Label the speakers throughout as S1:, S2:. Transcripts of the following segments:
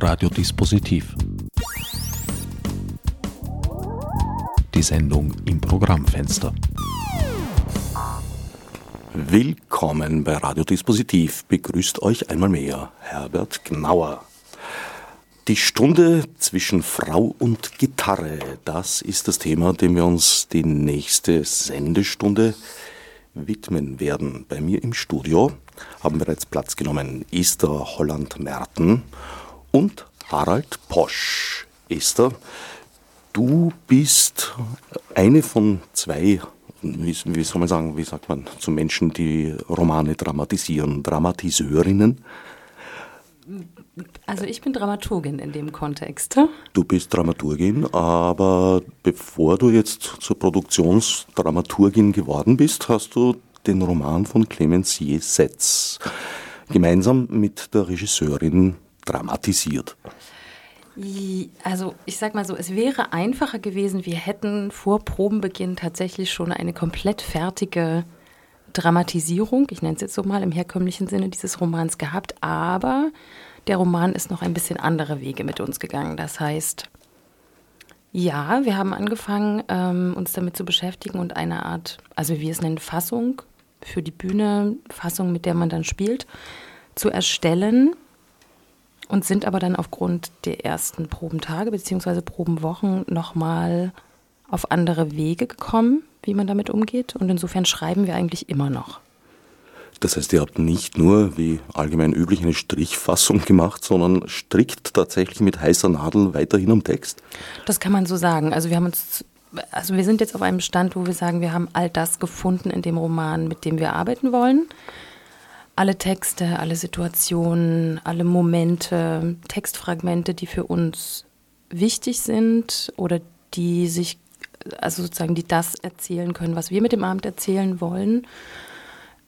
S1: Radiodispositiv. Die Sendung im Programmfenster. Willkommen bei Radiodispositiv. Begrüßt euch einmal mehr Herbert Gnauer. Die Stunde zwischen Frau und Gitarre, das ist das Thema, dem wir uns die nächste Sendestunde widmen werden. Bei mir im Studio haben bereits Platz genommen Esther Holland-Merten und Harald Posch. Esther, du bist eine von zwei, wie, soll man sagen, wie sagt man, zu Menschen, die Romane dramatisieren, Dramatisörinnen.
S2: Also ich bin Dramaturgin in dem Kontext.
S1: Du bist Dramaturgin, aber bevor du jetzt zur Produktionsdramaturgin geworden bist, hast du den Roman von Clemencier Setz gemeinsam mit der Regisseurin dramatisiert.
S2: Also ich sag mal so, es wäre einfacher gewesen, wir hätten vor Probenbeginn tatsächlich schon eine komplett fertige Dramatisierung, ich nenne es jetzt so mal im herkömmlichen Sinne dieses Romans gehabt, aber der Roman ist noch ein bisschen andere Wege mit uns gegangen. Das heißt, ja, wir haben angefangen, ähm, uns damit zu beschäftigen und eine Art, also wie wir es nennen, Fassung für die Bühne, Fassung, mit der man dann spielt, zu erstellen und sind aber dann aufgrund der ersten Probentage bzw. Probenwochen nochmal auf andere Wege gekommen, wie man damit umgeht. Und insofern schreiben wir eigentlich immer noch.
S1: Das heißt, ihr habt nicht nur, wie allgemein üblich, eine Strichfassung gemacht, sondern strikt tatsächlich mit heißer Nadel weiterhin am Text?
S2: Das kann man so sagen. Also wir haben uns also wir sind jetzt auf einem Stand, wo wir sagen, wir haben all das gefunden in dem Roman, mit dem wir arbeiten wollen. Alle Texte, alle Situationen, alle Momente, Textfragmente, die für uns wichtig sind oder die sich, also sozusagen, die das erzählen können, was wir mit dem Abend erzählen wollen.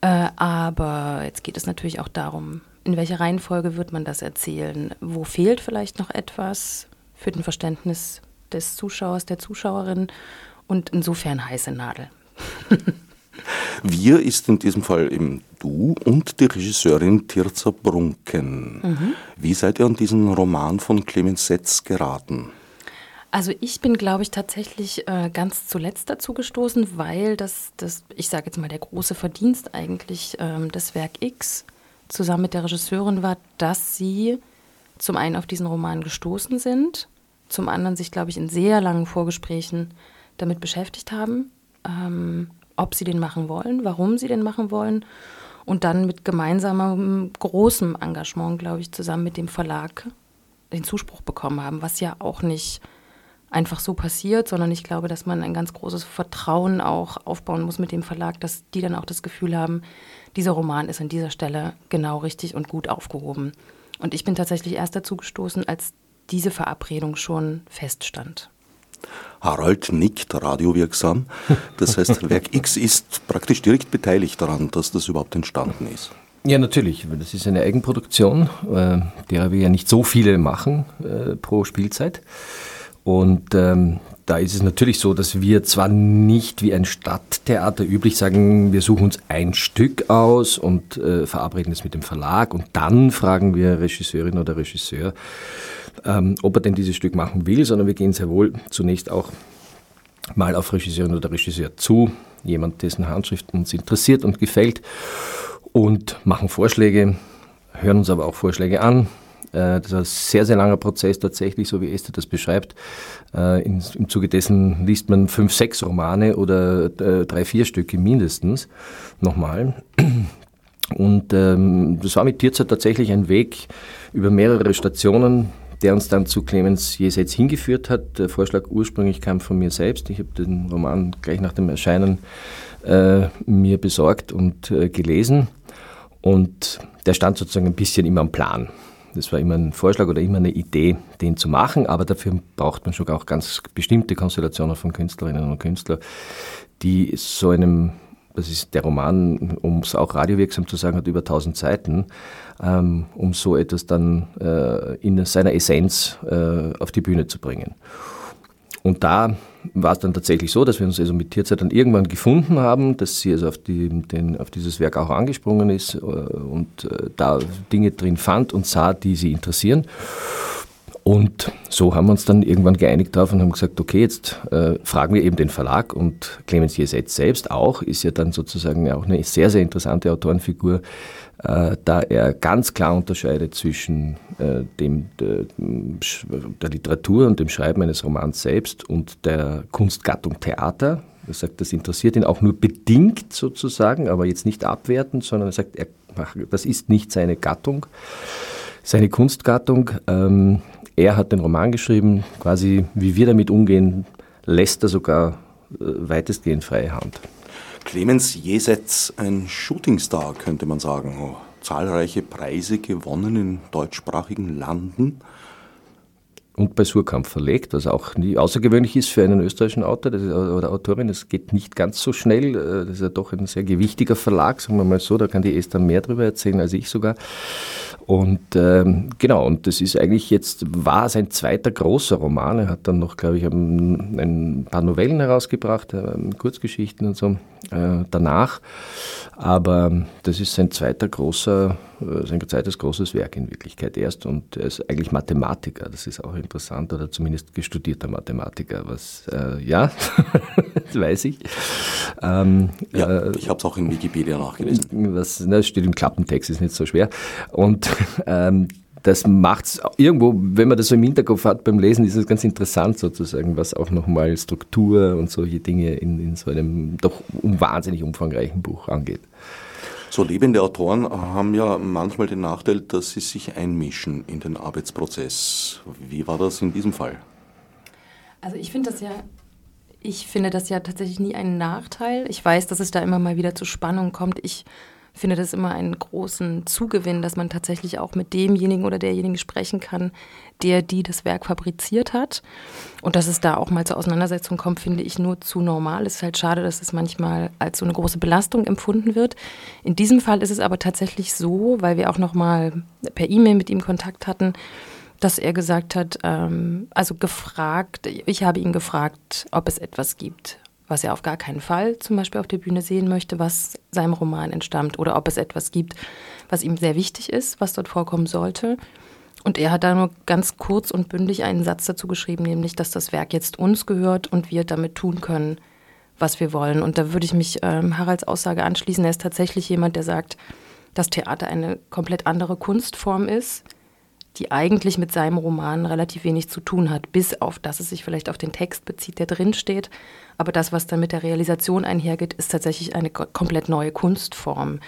S2: Äh, aber jetzt geht es natürlich auch darum, in welcher Reihenfolge wird man das erzählen? Wo fehlt vielleicht noch etwas für den Verständnis des Zuschauers, der Zuschauerin und insofern heiße Nadel.
S1: Wir ist in diesem Fall eben du und die Regisseurin Tirza Brunken. Mhm. Wie seid ihr an diesen Roman von Clemens Setz geraten?
S2: Also ich bin, glaube ich, tatsächlich äh, ganz zuletzt dazu gestoßen, weil das, das ich sage jetzt mal, der große Verdienst eigentlich ähm, des Werk X zusammen mit der Regisseurin war, dass sie zum einen auf diesen Roman gestoßen sind zum anderen sich, glaube ich, in sehr langen Vorgesprächen damit beschäftigt haben, ähm, ob sie den machen wollen, warum sie den machen wollen und dann mit gemeinsamem großem Engagement, glaube ich, zusammen mit dem Verlag den Zuspruch bekommen haben, was ja auch nicht einfach so passiert, sondern ich glaube, dass man ein ganz großes Vertrauen auch aufbauen muss mit dem Verlag, dass die dann auch das Gefühl haben, dieser Roman ist an dieser Stelle genau richtig und gut aufgehoben. Und ich bin tatsächlich erst dazu gestoßen, als diese Verabredung schon feststand.
S1: Harald nickt radiowirksam. Das heißt, Werk X ist praktisch direkt beteiligt daran, dass das überhaupt entstanden ist.
S3: Ja, natürlich. Das ist eine Eigenproduktion, äh, derer wir ja nicht so viele machen äh, pro Spielzeit. Und ähm, da ist es natürlich so, dass wir zwar nicht wie ein Stadttheater üblich sagen, wir suchen uns ein Stück aus und äh, verabreden es mit dem Verlag und dann fragen wir Regisseurin oder Regisseur, ähm, ob er denn dieses Stück machen will, sondern wir gehen sehr wohl zunächst auch mal auf Regisseurin oder Regisseur zu, jemand, dessen Handschrift uns interessiert und gefällt und machen Vorschläge, hören uns aber auch Vorschläge an. Äh, das ist ein sehr, sehr langer Prozess tatsächlich, so wie Esther das beschreibt. Äh, Im Zuge dessen liest man fünf, sechs Romane oder äh, drei, vier Stücke mindestens nochmal. Und ähm, das war mit Tierzeit tatsächlich ein Weg über mehrere Stationen, der uns dann zu Clemens Jesets hingeführt hat. Der Vorschlag ursprünglich kam von mir selbst. Ich habe den Roman gleich nach dem Erscheinen äh, mir besorgt und äh, gelesen. Und der stand sozusagen ein bisschen immer am Plan. Das war immer ein Vorschlag oder immer eine Idee, den zu machen, aber dafür braucht man schon auch ganz bestimmte Konstellationen von Künstlerinnen und Künstlern, die so einem das ist der Roman, um es auch radiowirksam zu sagen, hat über 1000 Seiten, ähm, um so etwas dann äh, in seiner Essenz äh, auf die Bühne zu bringen. Und da war es dann tatsächlich so, dass wir uns also mit Tierzeit dann irgendwann gefunden haben, dass sie also auf, die, den, auf dieses Werk auch angesprungen ist äh, und äh, da Dinge drin fand und sah, die sie interessieren. Und so haben wir uns dann irgendwann geeinigt darauf und haben gesagt, okay, jetzt äh, fragen wir eben den Verlag und Clemens Jesetz selbst auch, ist ja dann sozusagen auch eine sehr, sehr interessante Autorenfigur, äh, da er ganz klar unterscheidet zwischen äh, dem, der, der, Literatur und dem Schreiben eines Romans selbst und der Kunstgattung Theater. Er sagt, das interessiert ihn auch nur bedingt sozusagen, aber jetzt nicht abwertend, sondern er sagt, er, das ist nicht seine Gattung, seine Kunstgattung. Ähm, er hat den Roman geschrieben, quasi wie wir damit umgehen, lässt er sogar äh, weitestgehend freie Hand.
S1: Clemens Jesetz, ein Shootingstar, könnte man sagen. Oh, zahlreiche Preise gewonnen in deutschsprachigen Landen
S3: und bei Surkamp verlegt, was auch nie außergewöhnlich ist für einen österreichischen Autor ist, oder Autorin. Es geht nicht ganz so schnell. Äh, das ist ja doch ein sehr gewichtiger Verlag, sagen wir mal so. Da kann die Esther mehr darüber erzählen als ich sogar. Und ähm, genau, und das ist eigentlich jetzt, war sein zweiter großer Roman. Er hat dann noch, glaube ich, ein, ein paar Novellen herausgebracht, äh, Kurzgeschichten und so äh, danach. Aber das ist sein zweiter großer, äh, sein zweites großes Werk in Wirklichkeit erst. Und er ist eigentlich Mathematiker. Das ist auch interessant, oder zumindest gestudierter Mathematiker. Was, äh, ja, das weiß ich.
S1: Ähm, ja, äh, ich habe es auch in Wikipedia nachgelesen.
S3: Das, das steht im Klappentext, ist nicht so schwer. Und ähm, das macht es irgendwo, wenn man das so im Hinterkopf hat beim Lesen, ist es ganz interessant sozusagen, was auch nochmal Struktur und solche Dinge in, in so einem doch um wahnsinnig umfangreichen Buch angeht.
S1: So lebende Autoren haben ja manchmal den Nachteil, dass sie sich einmischen in den Arbeitsprozess. Wie war das in diesem Fall?
S2: Also ich finde das ja, ich finde das ja tatsächlich nie einen Nachteil. Ich weiß, dass es da immer mal wieder zu Spannungen kommt. Ich finde das immer einen großen Zugewinn, dass man tatsächlich auch mit demjenigen oder derjenigen sprechen kann, der die das Werk fabriziert hat. Und dass es da auch mal zur Auseinandersetzung kommt, finde ich nur zu normal. Es ist halt schade, dass es manchmal als so eine große Belastung empfunden wird. In diesem Fall ist es aber tatsächlich so, weil wir auch noch mal per E-Mail mit ihm Kontakt hatten, dass er gesagt hat, ähm, also gefragt, ich habe ihn gefragt, ob es etwas gibt, was er auf gar keinen Fall zum Beispiel auf der Bühne sehen möchte, was seinem Roman entstammt oder ob es etwas gibt, was ihm sehr wichtig ist, was dort vorkommen sollte. Und er hat da nur ganz kurz und bündig einen Satz dazu geschrieben, nämlich, dass das Werk jetzt uns gehört und wir damit tun können, was wir wollen. Und da würde ich mich ähm, Haralds Aussage anschließen. Er ist tatsächlich jemand, der sagt, dass Theater eine komplett andere Kunstform ist, die eigentlich mit seinem Roman relativ wenig zu tun hat, bis auf, dass es sich vielleicht auf den Text bezieht, der drin steht. Aber das, was dann mit der Realisation einhergeht, ist tatsächlich eine komplett neue Kunstform.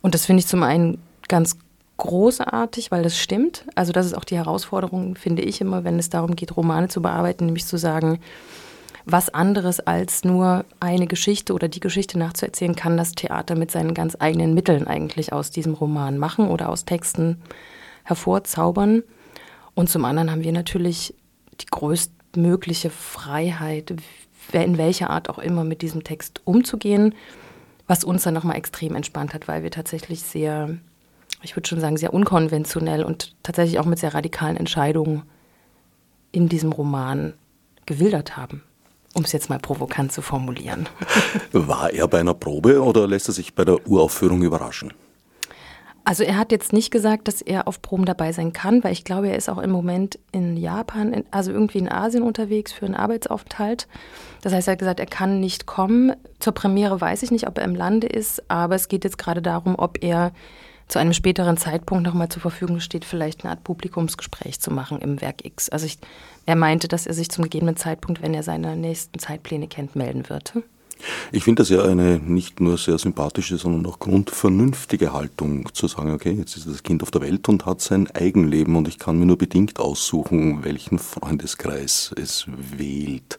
S2: Und das finde ich zum einen ganz großartig, weil das stimmt. Also das ist auch die Herausforderung, finde ich immer, wenn es darum geht, Romane zu bearbeiten, nämlich zu sagen, was anderes als nur eine Geschichte oder die Geschichte nachzuerzählen, kann das Theater mit seinen ganz eigenen Mitteln eigentlich aus diesem Roman machen oder aus Texten hervorzaubern. Und zum anderen haben wir natürlich die größtmögliche Freiheit, in welcher Art auch immer mit diesem Text umzugehen, was uns dann nochmal extrem entspannt hat, weil wir tatsächlich sehr, ich würde schon sagen, sehr unkonventionell und tatsächlich auch mit sehr radikalen Entscheidungen in diesem Roman gewildert haben um es jetzt mal provokant zu formulieren.
S1: War er bei einer Probe oder lässt er sich bei der Uraufführung überraschen?
S2: Also er hat jetzt nicht gesagt, dass er auf Proben dabei sein kann, weil ich glaube, er ist auch im Moment in Japan, also irgendwie in Asien unterwegs für einen Arbeitsaufenthalt. Das heißt, er hat gesagt, er kann nicht kommen. Zur Premiere weiß ich nicht, ob er im Lande ist, aber es geht jetzt gerade darum, ob er zu einem späteren Zeitpunkt nochmal zur Verfügung steht, vielleicht eine Art Publikumsgespräch zu machen im Werk X. Also ich, er meinte, dass er sich zum gegebenen Zeitpunkt, wenn er seine nächsten Zeitpläne kennt, melden würde.
S1: Ich finde das ja eine nicht nur sehr sympathische, sondern auch grundvernünftige Haltung, zu sagen, okay, jetzt ist das Kind auf der Welt und hat sein Eigenleben und ich kann mir nur bedingt aussuchen, welchen Freundeskreis es wählt.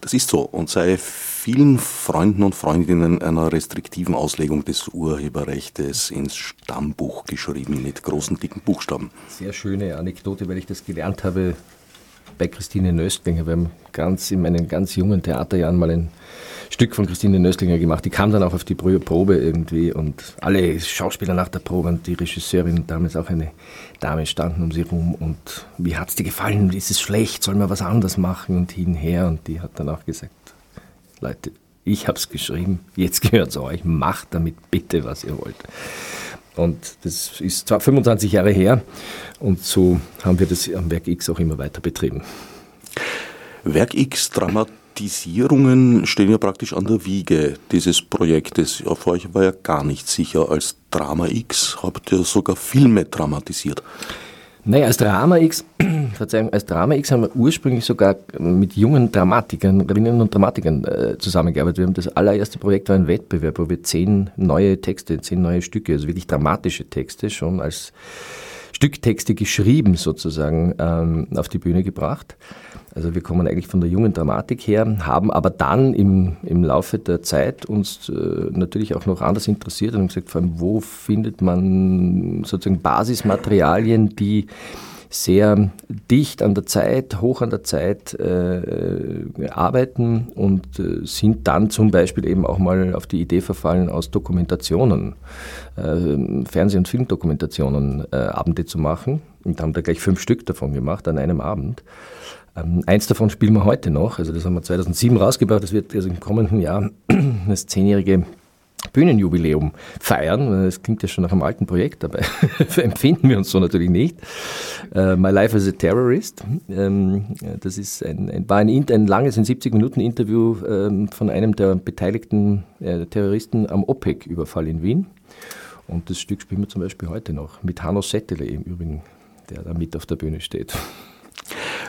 S1: Das ist so und sei vielen Freunden und Freundinnen einer restriktiven Auslegung des Urheberrechts ins Stammbuch geschrieben mit großen, dicken Buchstaben.
S3: Sehr schöne Anekdote, weil ich das gelernt habe bei Christine Nöstlinger. Wir haben ganz in meinen ganz jungen Theaterjahren mal ein Stück von Christine Nöstlinger gemacht. Die kam dann auch auf die Probe irgendwie und alle Schauspieler nach der Probe und die Regisseurin, damals auch eine Dame, standen um sie rum und wie hat es dir gefallen? Ist es schlecht? Sollen wir was anderes machen? Und hinher und die hat dann auch gesagt, Leute, ich habe es geschrieben, jetzt gehört es euch, macht damit bitte, was ihr wollt. Und das ist zwar 25 Jahre her und so haben wir das am Werk X auch immer weiter betrieben.
S1: Werk X Dramatisierungen stehen ja praktisch an der Wiege dieses Projektes. Auf euch war ja gar nicht sicher. Als Drama X habt ihr sogar Filme dramatisiert.
S3: Naja, als Drama X, Verzeihung, als Drama X haben wir ursprünglich sogar mit jungen Dramatikerinnen und Dramatikern äh, zusammengearbeitet. Wir haben das allererste Projekt war ein Wettbewerb, wo wir zehn neue Texte, zehn neue Stücke, also wirklich dramatische Texte schon als Stücktexte geschrieben sozusagen ähm, auf die Bühne gebracht. Also wir kommen eigentlich von der jungen Dramatik her, haben aber dann im, im Laufe der Zeit uns äh, natürlich auch noch anders interessiert und haben gesagt, vor allem, wo findet man sozusagen Basismaterialien, die sehr dicht an der Zeit, hoch an der Zeit äh, arbeiten und äh, sind dann zum Beispiel eben auch mal auf die Idee verfallen, aus Dokumentationen, äh, Fernseh- und Filmdokumentationen äh, Abende zu machen. Und haben da gleich fünf Stück davon gemacht an einem Abend. Ähm, eins davon spielen wir heute noch, also das haben wir 2007 rausgebracht, das wird also im kommenden Jahr das zehnjährige Bühnenjubiläum feiern. Das klingt ja schon nach einem alten Projekt, aber empfinden wir uns so natürlich nicht. Uh, My Life as a Terrorist. Ähm, das ist ein, ein, war ein, ein langes, ein 70-Minuten-Interview ähm, von einem der beteiligten äh, Terroristen am OPEC-Überfall in Wien. Und das Stück spielen wir zum Beispiel heute noch mit Hanno Settele im Übrigen, der da mit auf der Bühne steht.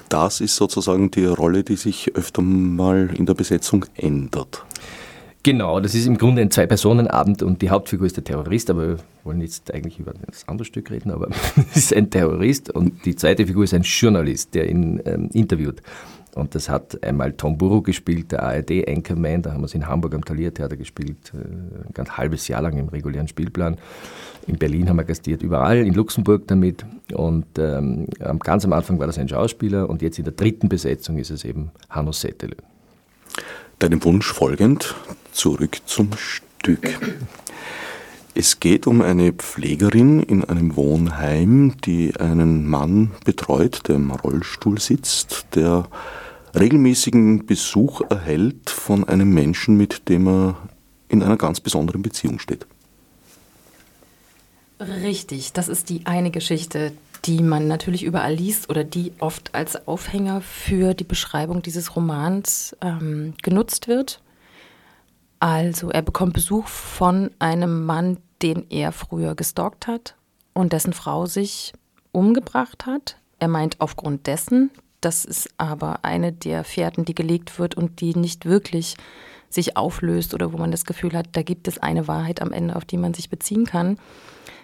S1: Das ist sozusagen die Rolle, die sich öfter mal in der Besetzung ändert.
S3: Genau, das ist im Grunde ein Zwei-Personen-Abend und die Hauptfigur ist der Terrorist, aber wir wollen jetzt eigentlich über das andere Stück reden, aber es ist ein Terrorist und die zweite Figur ist ein Journalist, der ihn ähm, interviewt. Und das hat einmal Tom Burrow gespielt, der ARD-Anchorman, da haben wir es in Hamburg am Thalia-Theater gespielt, äh, ein ganz halbes Jahr lang im regulären Spielplan. In Berlin haben wir gastiert, überall, in Luxemburg damit. Und ähm, ganz am Anfang war das ein Schauspieler und jetzt in der dritten Besetzung ist es eben Hanno Settele.
S1: Deinem Wunsch folgend, zurück zum Stück. Es geht um eine Pflegerin in einem Wohnheim, die einen Mann betreut, der im Rollstuhl sitzt, der regelmäßigen Besuch erhält von einem Menschen, mit dem er in einer ganz besonderen Beziehung steht.
S2: Richtig, das ist die eine Geschichte, die man natürlich überall liest oder die oft als Aufhänger für die Beschreibung dieses Romans ähm, genutzt wird. Also er bekommt Besuch von einem Mann, den er früher gestalkt hat und dessen Frau sich umgebracht hat. Er meint aufgrund dessen, das ist aber eine der Fährten, die gelegt wird und die nicht wirklich sich auflöst oder wo man das Gefühl hat, da gibt es eine Wahrheit am Ende, auf die man sich beziehen kann.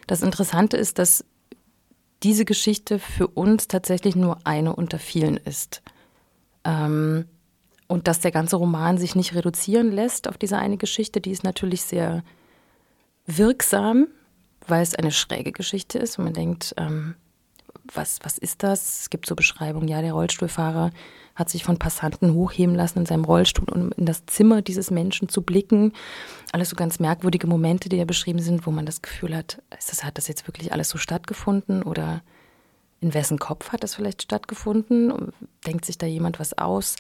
S2: Das Interessante ist, dass diese Geschichte für uns tatsächlich nur eine unter vielen ist. Ähm, und dass der ganze Roman sich nicht reduzieren lässt auf diese eine Geschichte, die ist natürlich sehr wirksam, weil es eine schräge Geschichte ist und man denkt, ähm, was, was ist das? Es gibt so Beschreibungen, ja, der Rollstuhlfahrer hat sich von Passanten hochheben lassen in seinem Rollstuhl, um in das Zimmer dieses Menschen zu blicken. Alles so ganz merkwürdige Momente, die da beschrieben sind, wo man das Gefühl hat, das, hat das jetzt wirklich alles so stattgefunden oder in wessen Kopf hat das vielleicht stattgefunden? Denkt sich da jemand was aus?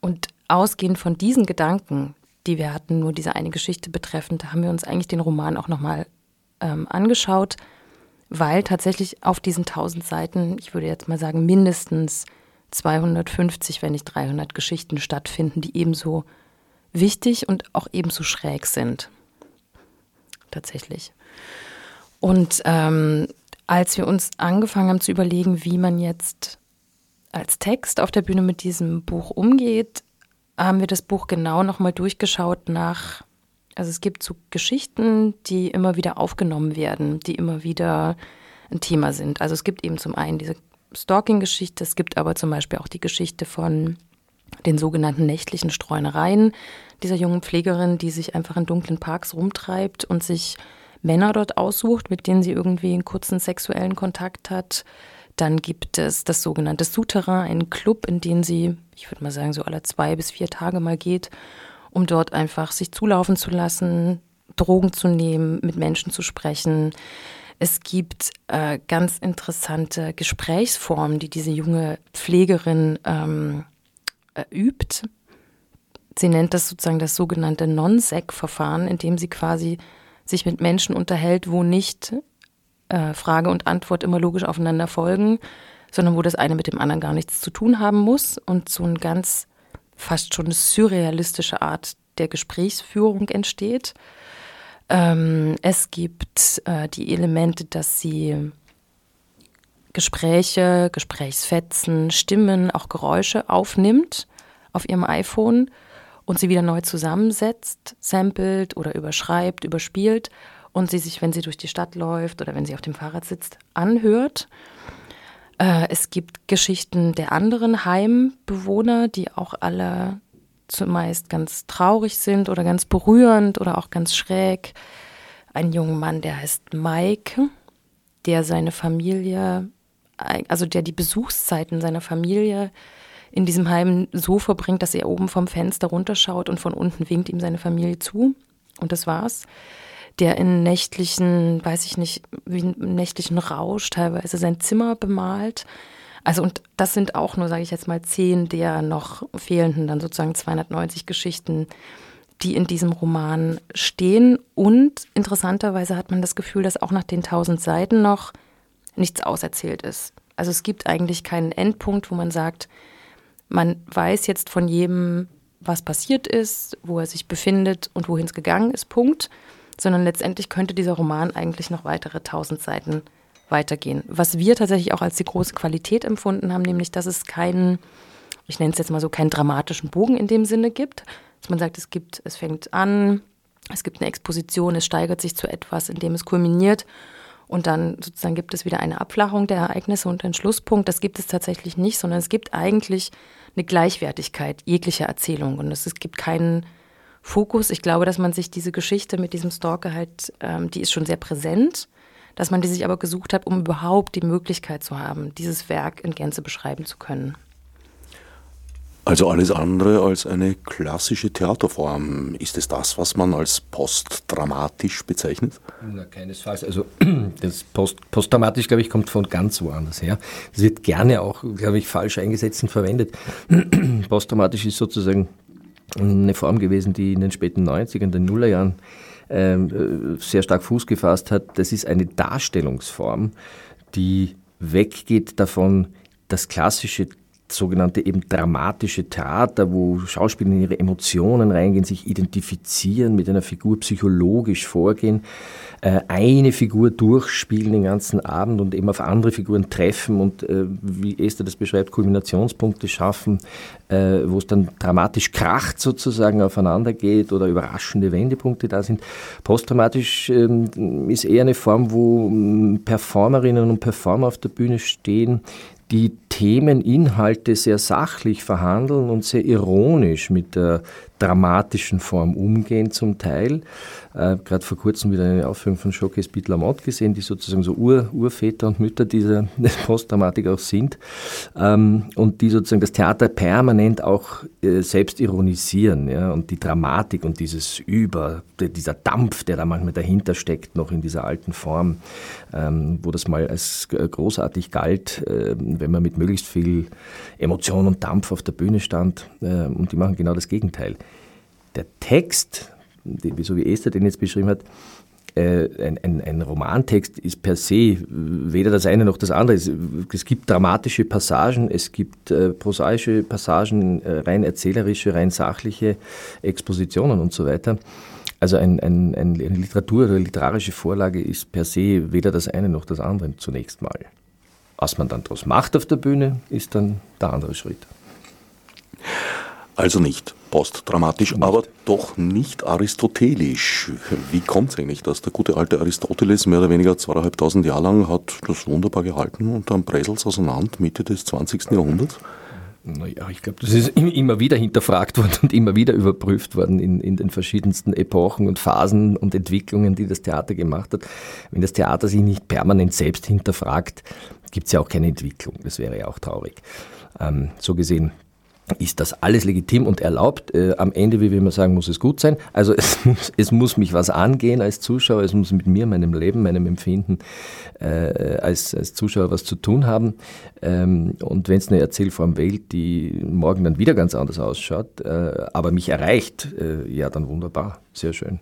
S2: Und ausgehend von diesen Gedanken, die wir hatten, nur diese eine Geschichte betreffend, haben wir uns eigentlich den Roman auch nochmal ähm, angeschaut, weil tatsächlich auf diesen 1000 Seiten, ich würde jetzt mal sagen, mindestens 250, wenn nicht 300 Geschichten stattfinden, die ebenso wichtig und auch ebenso schräg sind. Tatsächlich. Und ähm, als wir uns angefangen haben zu überlegen, wie man jetzt als Text auf der Bühne mit diesem Buch umgeht, haben wir das Buch genau nochmal durchgeschaut nach, also es gibt so Geschichten, die immer wieder aufgenommen werden, die immer wieder ein Thema sind. Also es gibt eben zum einen diese Stalking-Geschichte. Es gibt aber zum Beispiel auch die Geschichte von den sogenannten nächtlichen Streunereien dieser jungen Pflegerin, die sich einfach in dunklen Parks rumtreibt und sich Männer dort aussucht, mit denen sie irgendwie einen kurzen sexuellen Kontakt hat. Dann gibt es das sogenannte Souterrain, einen Club, in den sie, ich würde mal sagen, so alle zwei bis vier Tage mal geht, um dort einfach sich zulaufen zu lassen, Drogen zu nehmen, mit Menschen zu sprechen. Es gibt äh, ganz interessante Gesprächsformen, die diese junge Pflegerin ähm, äh, übt. Sie nennt das sozusagen das sogenannte Non-Sec-Verfahren, in dem sie quasi sich mit Menschen unterhält, wo nicht äh, Frage und Antwort immer logisch aufeinander folgen, sondern wo das eine mit dem anderen gar nichts zu tun haben muss und so eine ganz fast schon surrealistische Art der Gesprächsführung entsteht. Ähm, es gibt äh, die Elemente, dass sie Gespräche, Gesprächsfetzen, Stimmen, auch Geräusche aufnimmt auf ihrem iPhone und sie wieder neu zusammensetzt, samplet oder überschreibt, überspielt und sie sich, wenn sie durch die Stadt läuft oder wenn sie auf dem Fahrrad sitzt, anhört. Äh, es gibt Geschichten der anderen Heimbewohner, die auch alle zumeist ganz traurig sind oder ganz berührend oder auch ganz schräg. Ein junger Mann, der heißt Mike, der seine Familie, also der die Besuchszeiten seiner Familie in diesem Heim so verbringt, dass er oben vom Fenster runterschaut und von unten winkt ihm seine Familie zu. Und das war's. Der in nächtlichen, weiß ich nicht, wie im nächtlichen Rausch teilweise sein Zimmer bemalt also und das sind auch nur, sage ich jetzt mal, zehn der noch fehlenden, dann sozusagen 290 Geschichten, die in diesem Roman stehen. Und interessanterweise hat man das Gefühl, dass auch nach den tausend Seiten noch nichts auserzählt ist. Also es gibt eigentlich keinen Endpunkt, wo man sagt, man weiß jetzt von jedem, was passiert ist, wo er sich befindet und wohin es gegangen ist, Punkt. Sondern letztendlich könnte dieser Roman eigentlich noch weitere tausend Seiten weitergehen. Was wir tatsächlich auch als die große Qualität empfunden haben, nämlich, dass es keinen, ich nenne es jetzt mal so, keinen dramatischen Bogen in dem Sinne gibt, dass man sagt, es gibt, es fängt an, es gibt eine Exposition, es steigert sich zu etwas, in dem es kulminiert und dann sozusagen gibt es wieder eine Abflachung der Ereignisse und einen Schlusspunkt. Das gibt es tatsächlich nicht, sondern es gibt eigentlich eine Gleichwertigkeit jeglicher Erzählung und es gibt keinen Fokus. Ich glaube, dass man sich diese Geschichte mit diesem Stalker halt, ähm, die ist schon sehr präsent dass man die sich aber gesucht hat, um überhaupt die Möglichkeit zu haben, dieses Werk in Gänze beschreiben zu können.
S1: Also alles andere als eine klassische Theaterform. Ist es das, was man als postdramatisch bezeichnet?
S3: Na, keinesfalls. Also das Post, postdramatisch, glaube ich, kommt von ganz woanders her. Das wird gerne auch, glaube ich, falsch eingesetzt und verwendet. postdramatisch ist sozusagen eine Form gewesen, die in den späten 90ern, den Nullerjahren ähm, äh, sehr stark Fuß gefasst hat, das ist eine Darstellungsform, die weggeht davon, das klassische sogenannte eben dramatische Theater, wo Schauspieler in ihre Emotionen reingehen, sich identifizieren, mit einer Figur psychologisch vorgehen, äh, eine Figur durchspielen den ganzen Abend und eben auf andere Figuren treffen und, äh, wie Esther das beschreibt, Kulminationspunkte schaffen, äh, wo es dann dramatisch kracht sozusagen aufeinander geht oder überraschende Wendepunkte da sind. Postdramatisch ähm, ist eher eine Form, wo ähm, Performerinnen und Performer auf der Bühne stehen, die Themeninhalte sehr sachlich verhandeln und sehr ironisch mit der dramatischen Form umgehen zum Teil. Äh, Gerade vor kurzem wieder eine Aufführung von Showcase Pete Lamotte gesehen, die sozusagen so Ur, Urväter und Mütter dieser Postdramatik auch sind ähm, und die sozusagen das Theater permanent auch äh, selbst ironisieren ja, und die Dramatik und dieses Über, dieser Dampf, der da manchmal dahinter steckt, noch in dieser alten Form, ähm, wo das mal als großartig galt, äh, wenn man mit möglichst viel Emotion und Dampf auf der Bühne stand äh, und die machen genau das Gegenteil der Text, so wie Esther den jetzt beschrieben hat, äh, ein, ein, ein, Romantext ist per se weder das eine noch das andere. Es, es gibt dramatische Passagen, es gibt äh, prosaische Passagen, äh, rein erzählerische, rein sachliche Expositionen und so weiter. Also ein, eine Literatur oder literarische Vorlage ist per se weder das eine noch das andere zunächst mal. Was man dann daraus macht auf der Bühne, ist dann der andere Schritt.
S1: Also nicht postdramatisch, nicht. aber doch nicht aristotelisch. Wie kommt es eigentlich, dass der gute alte Aristoteles mehr oder weniger zweieinhalbtausend Jahre lang hat das wunderbar gehalten und dann Bresels auseinander Mitte des 20. Jahrhunderts?
S3: Naja, ich glaube, das ist immer wieder hinterfragt worden und immer wieder überprüft worden in, in den verschiedensten Epochen und Phasen und Entwicklungen, die das Theater gemacht hat. Wenn das Theater sich nicht permanent selbst hinterfragt, gibt es ja auch keine Entwicklung. Das wäre ja auch traurig. Ähm, so gesehen ist das alles legitim und erlaubt. Äh, am Ende, wie wir immer sagen, muss es gut sein. Also es muss, es muss mich was angehen als Zuschauer, es muss mit mir, meinem Leben, meinem Empfinden äh, als, als Zuschauer was zu tun haben. Ähm, und wenn es eine Erzählform wählt, die morgen dann wieder ganz anders ausschaut, äh, aber mich erreicht, äh, ja dann wunderbar, sehr schön.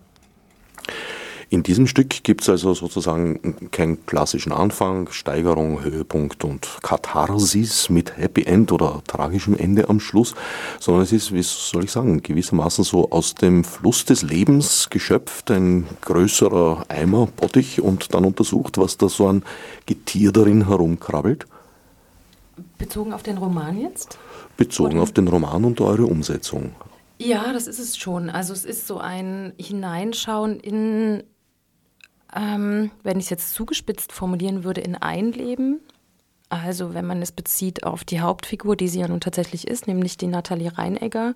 S1: In diesem Stück gibt es also sozusagen keinen klassischen Anfang, Steigerung, Höhepunkt und Katharsis mit Happy End oder tragischem Ende am Schluss, sondern es ist, wie soll ich sagen, gewissermaßen so aus dem Fluss des Lebens geschöpft, ein größerer Eimer, Bottich und dann untersucht, was da so ein Getier darin herumkrabbelt.
S2: Bezogen auf den Roman jetzt?
S1: Bezogen Oder? auf den Roman und eure Umsetzung.
S2: Ja, das ist es schon. Also es ist so ein Hineinschauen in ähm, wenn ich es jetzt zugespitzt formulieren würde, in ein Leben. Also wenn man es bezieht auf die Hauptfigur, die sie ja nun tatsächlich ist, nämlich die Nathalie Reinegger,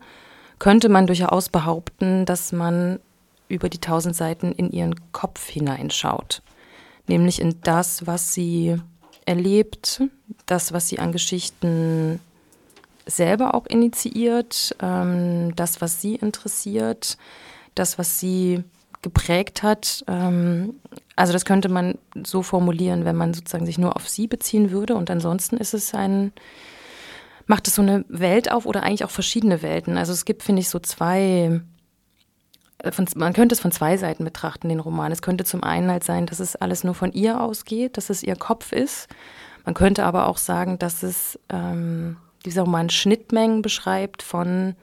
S2: könnte man durchaus behaupten, dass man über die tausend Seiten in ihren Kopf hineinschaut. Nämlich in das, was sie erlebt, das, was sie an Geschichten selber auch initiiert, ähm, das, was sie interessiert, das, was sie geprägt hat. Ähm, also das könnte man so formulieren, wenn man sozusagen sich nur auf sie beziehen würde. Und ansonsten ist es ein, macht es so eine Welt auf oder eigentlich auch verschiedene Welten. Also es gibt, finde ich, so zwei, äh, von, man könnte es von zwei Seiten betrachten, den Roman. Es könnte zum einen halt sein, dass es alles nur von ihr ausgeht, dass es ihr Kopf ist. Man könnte aber auch sagen, dass es ähm, dieser Roman Schnittmengen beschreibt von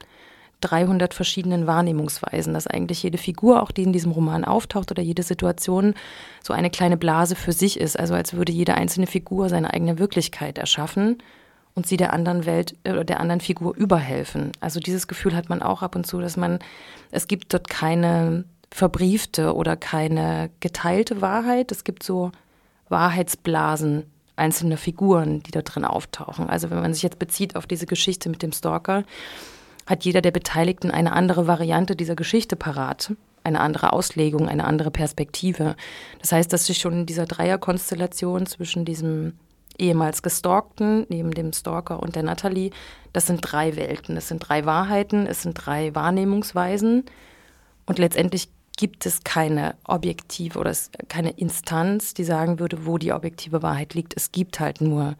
S2: 300 verschiedenen Wahrnehmungsweisen, dass eigentlich jede Figur, auch die in diesem Roman auftaucht oder jede Situation, so eine kleine Blase für sich ist. Also als würde jede einzelne Figur seine eigene Wirklichkeit erschaffen und sie der anderen Welt äh, oder der anderen Figur überhelfen. Also dieses Gefühl hat man auch ab und zu, dass man, es gibt dort keine verbriefte oder keine geteilte Wahrheit. Es gibt so Wahrheitsblasen einzelner Figuren, die da drin auftauchen. Also wenn man sich jetzt bezieht auf diese Geschichte mit dem Stalker, hat jeder der Beteiligten eine andere Variante dieser Geschichte parat, eine andere Auslegung, eine andere Perspektive. Das heißt, dass sich schon in dieser Dreierkonstellation zwischen diesem ehemals Gestalkten, neben dem Stalker und der Natalie, das sind drei Welten, es sind drei Wahrheiten, es sind drei Wahrnehmungsweisen und letztendlich gibt es keine objektive oder keine Instanz, die sagen würde, wo die objektive Wahrheit liegt. Es gibt halt nur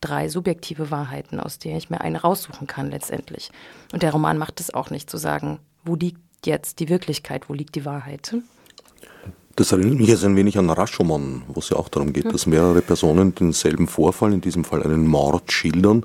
S2: drei subjektive Wahrheiten, aus denen ich mir eine raussuchen kann letztendlich. Und der Roman macht es auch nicht zu sagen, wo liegt jetzt die Wirklichkeit, wo liegt die Wahrheit.
S1: Das erinnert mich jetzt ein wenig an Rashomon, wo es ja auch darum geht, dass mehrere Personen denselben Vorfall, in diesem Fall einen Mord, schildern.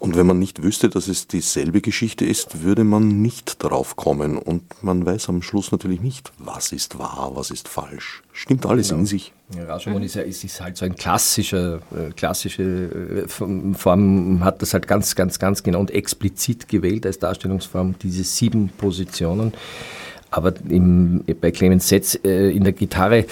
S1: Und wenn man nicht wüsste, dass es dieselbe Geschichte ist, würde man nicht darauf kommen. Und man weiß am Schluss natürlich nicht, was ist wahr, was ist falsch. Stimmt alles genau. in sich.
S3: Ja, Rashomon ist, ja, ist, ist halt so ein klassischer, äh, klassische äh, Form, hat das halt ganz, ganz, ganz genau und explizit gewählt als Darstellungsform, diese sieben Positionen. Aber im, bei Clemens Setz äh, in der Gitarre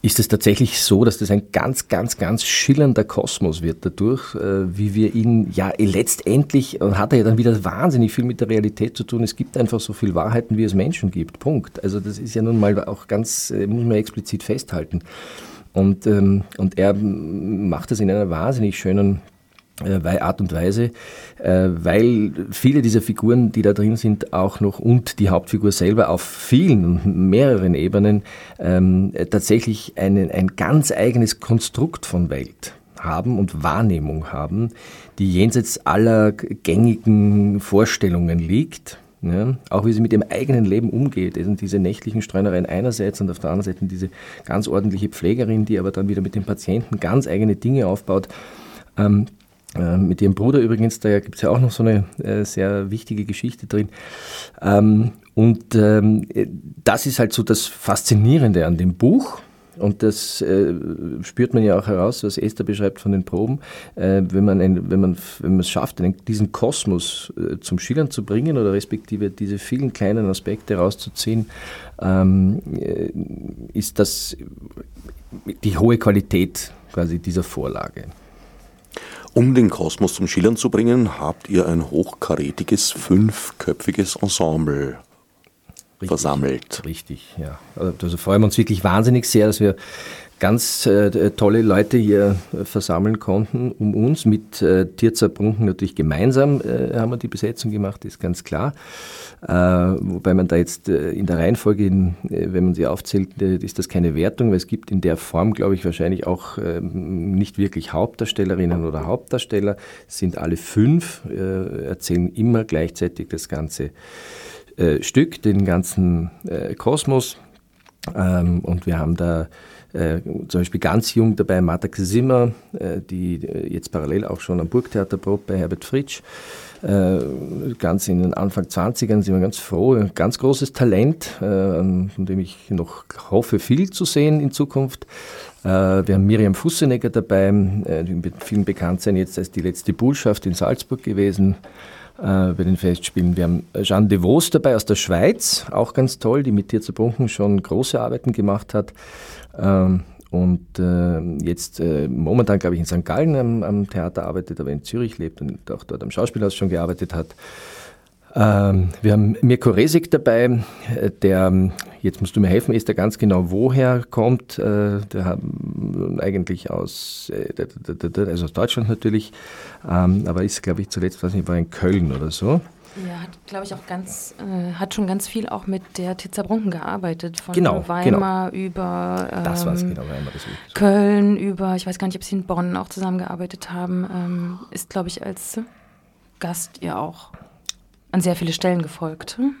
S3: ist es tatsächlich so, dass das ein ganz, ganz, ganz schillernder Kosmos wird dadurch, äh, wie wir ihn, ja, letztendlich hat er ja dann wieder wahnsinnig viel mit der Realität zu tun. Es gibt einfach so viel Wahrheiten, wie es Menschen gibt. Punkt. Also das ist ja nun mal auch ganz, äh, muss man explizit festhalten. Und, ähm, und er macht das in einer wahnsinnig schönen äh, Art und Weise, äh, weil viele dieser Figuren, die da drin sind, auch noch und die Hauptfigur selber auf vielen, mehreren Ebenen ähm, tatsächlich einen, ein ganz eigenes Konstrukt von Welt haben und Wahrnehmung haben, die jenseits aller gängigen Vorstellungen liegt. Ja, auch wie sie mit ihrem eigenen Leben umgeht. Sind diese nächtlichen Streunereien einerseits und auf der anderen Seite diese ganz ordentliche Pflegerin, die aber dann wieder mit dem Patienten ganz eigene Dinge aufbaut. Ähm, äh, mit ihrem Bruder übrigens, da gibt es ja auch noch so eine äh, sehr wichtige Geschichte drin. Ähm, und ähm, das ist halt so das Faszinierende an dem Buch. Und das äh, spürt man ja auch heraus, was Esther beschreibt von den Proben. Äh, wenn, man ein, wenn, man, wenn es schafft, einen, diesen Kosmos äh, zum Schillern zu bringen oder respektive diese vielen kleinen Aspekte rauszuziehen, ähm, äh, ist das die hohe Qualität quasi dieser Vorlage.
S1: Um den Kosmos zum Schillern zu bringen, habt ihr ein hochkarätiges, fünfköpfiges Ensemble Richtig, versammelt.
S3: Richtig, ja. Also freuen wir uns wirklich wahnsinnig sehr, dass wir ganz äh, tolle Leute hier äh, versammeln konnten um uns. Mit äh, Tirza Brunken natürlich gemeinsam äh, haben wir die Besetzung gemacht, ist ganz klar. Äh, wobei man da jetzt in der Reihenfolge, in, wenn man sie aufzählt, äh, ist das keine Wertung, weil es gibt in der Form, glaube ich, wahrscheinlich auch ähm, nicht wirklich Hauptdarstellerinnen oder Hauptdarsteller. Es sind alle fünf, erzählen immer gleichzeitig das ganze Stück, den ganzen Kosmos Ähm, und wir haben da äh, zum Beispiel ganz jung dabei Marta Kasimmer, äh, die äh, jetzt parallel auch schon am Burgtheater probt bei Herbert Fritsch. Äh, ganz in den Anfang 20ern sind wir ganz froh, ein ganz großes Talent, äh, von dem ich noch hoffe, viel zu sehen in Zukunft. Äh, wir haben Miriam Fussenegger dabei, die vielen bekannt sein, jetzt als die letzte Bullschaft in Salzburg gewesen bei den Festspielen. Wir haben Jeanne de Vos dabei aus der Schweiz, auch ganz toll, die mit dir zu Brunken schon große Arbeiten gemacht hat. Ähm, und äh, jetzt äh, momentan, glaube ich, in St. Gallen am, am, Theater arbeitet, aber in Zürich lebt und auch dort am Schauspielhaus schon gearbeitet hat. Ähm, wir haben Mirko Resig dabei, äh, der, jetzt musst du mir helfen, ist er ganz genau woher kommt. Äh, der hat eigentlich aus, also aus Deutschland natürlich, ähm, aber ist, glaube ich, zuletzt, weiß nicht, war in Köln oder so.
S2: Ja, hat, glaube ich, auch ganz, äh, hat schon ganz viel auch mit der Tizza Brunken gearbeitet. Von
S3: genau,
S2: Weimar genau. über ähm,
S3: das war's, genau, Weimar, das
S2: Köln, über, ich weiß gar nicht, ob sie in Bonn auch zusammengearbeitet haben. Ähm, ist, glaube ich, als Gast ihr auch an sehr viele Stellen gefolgt. Hm?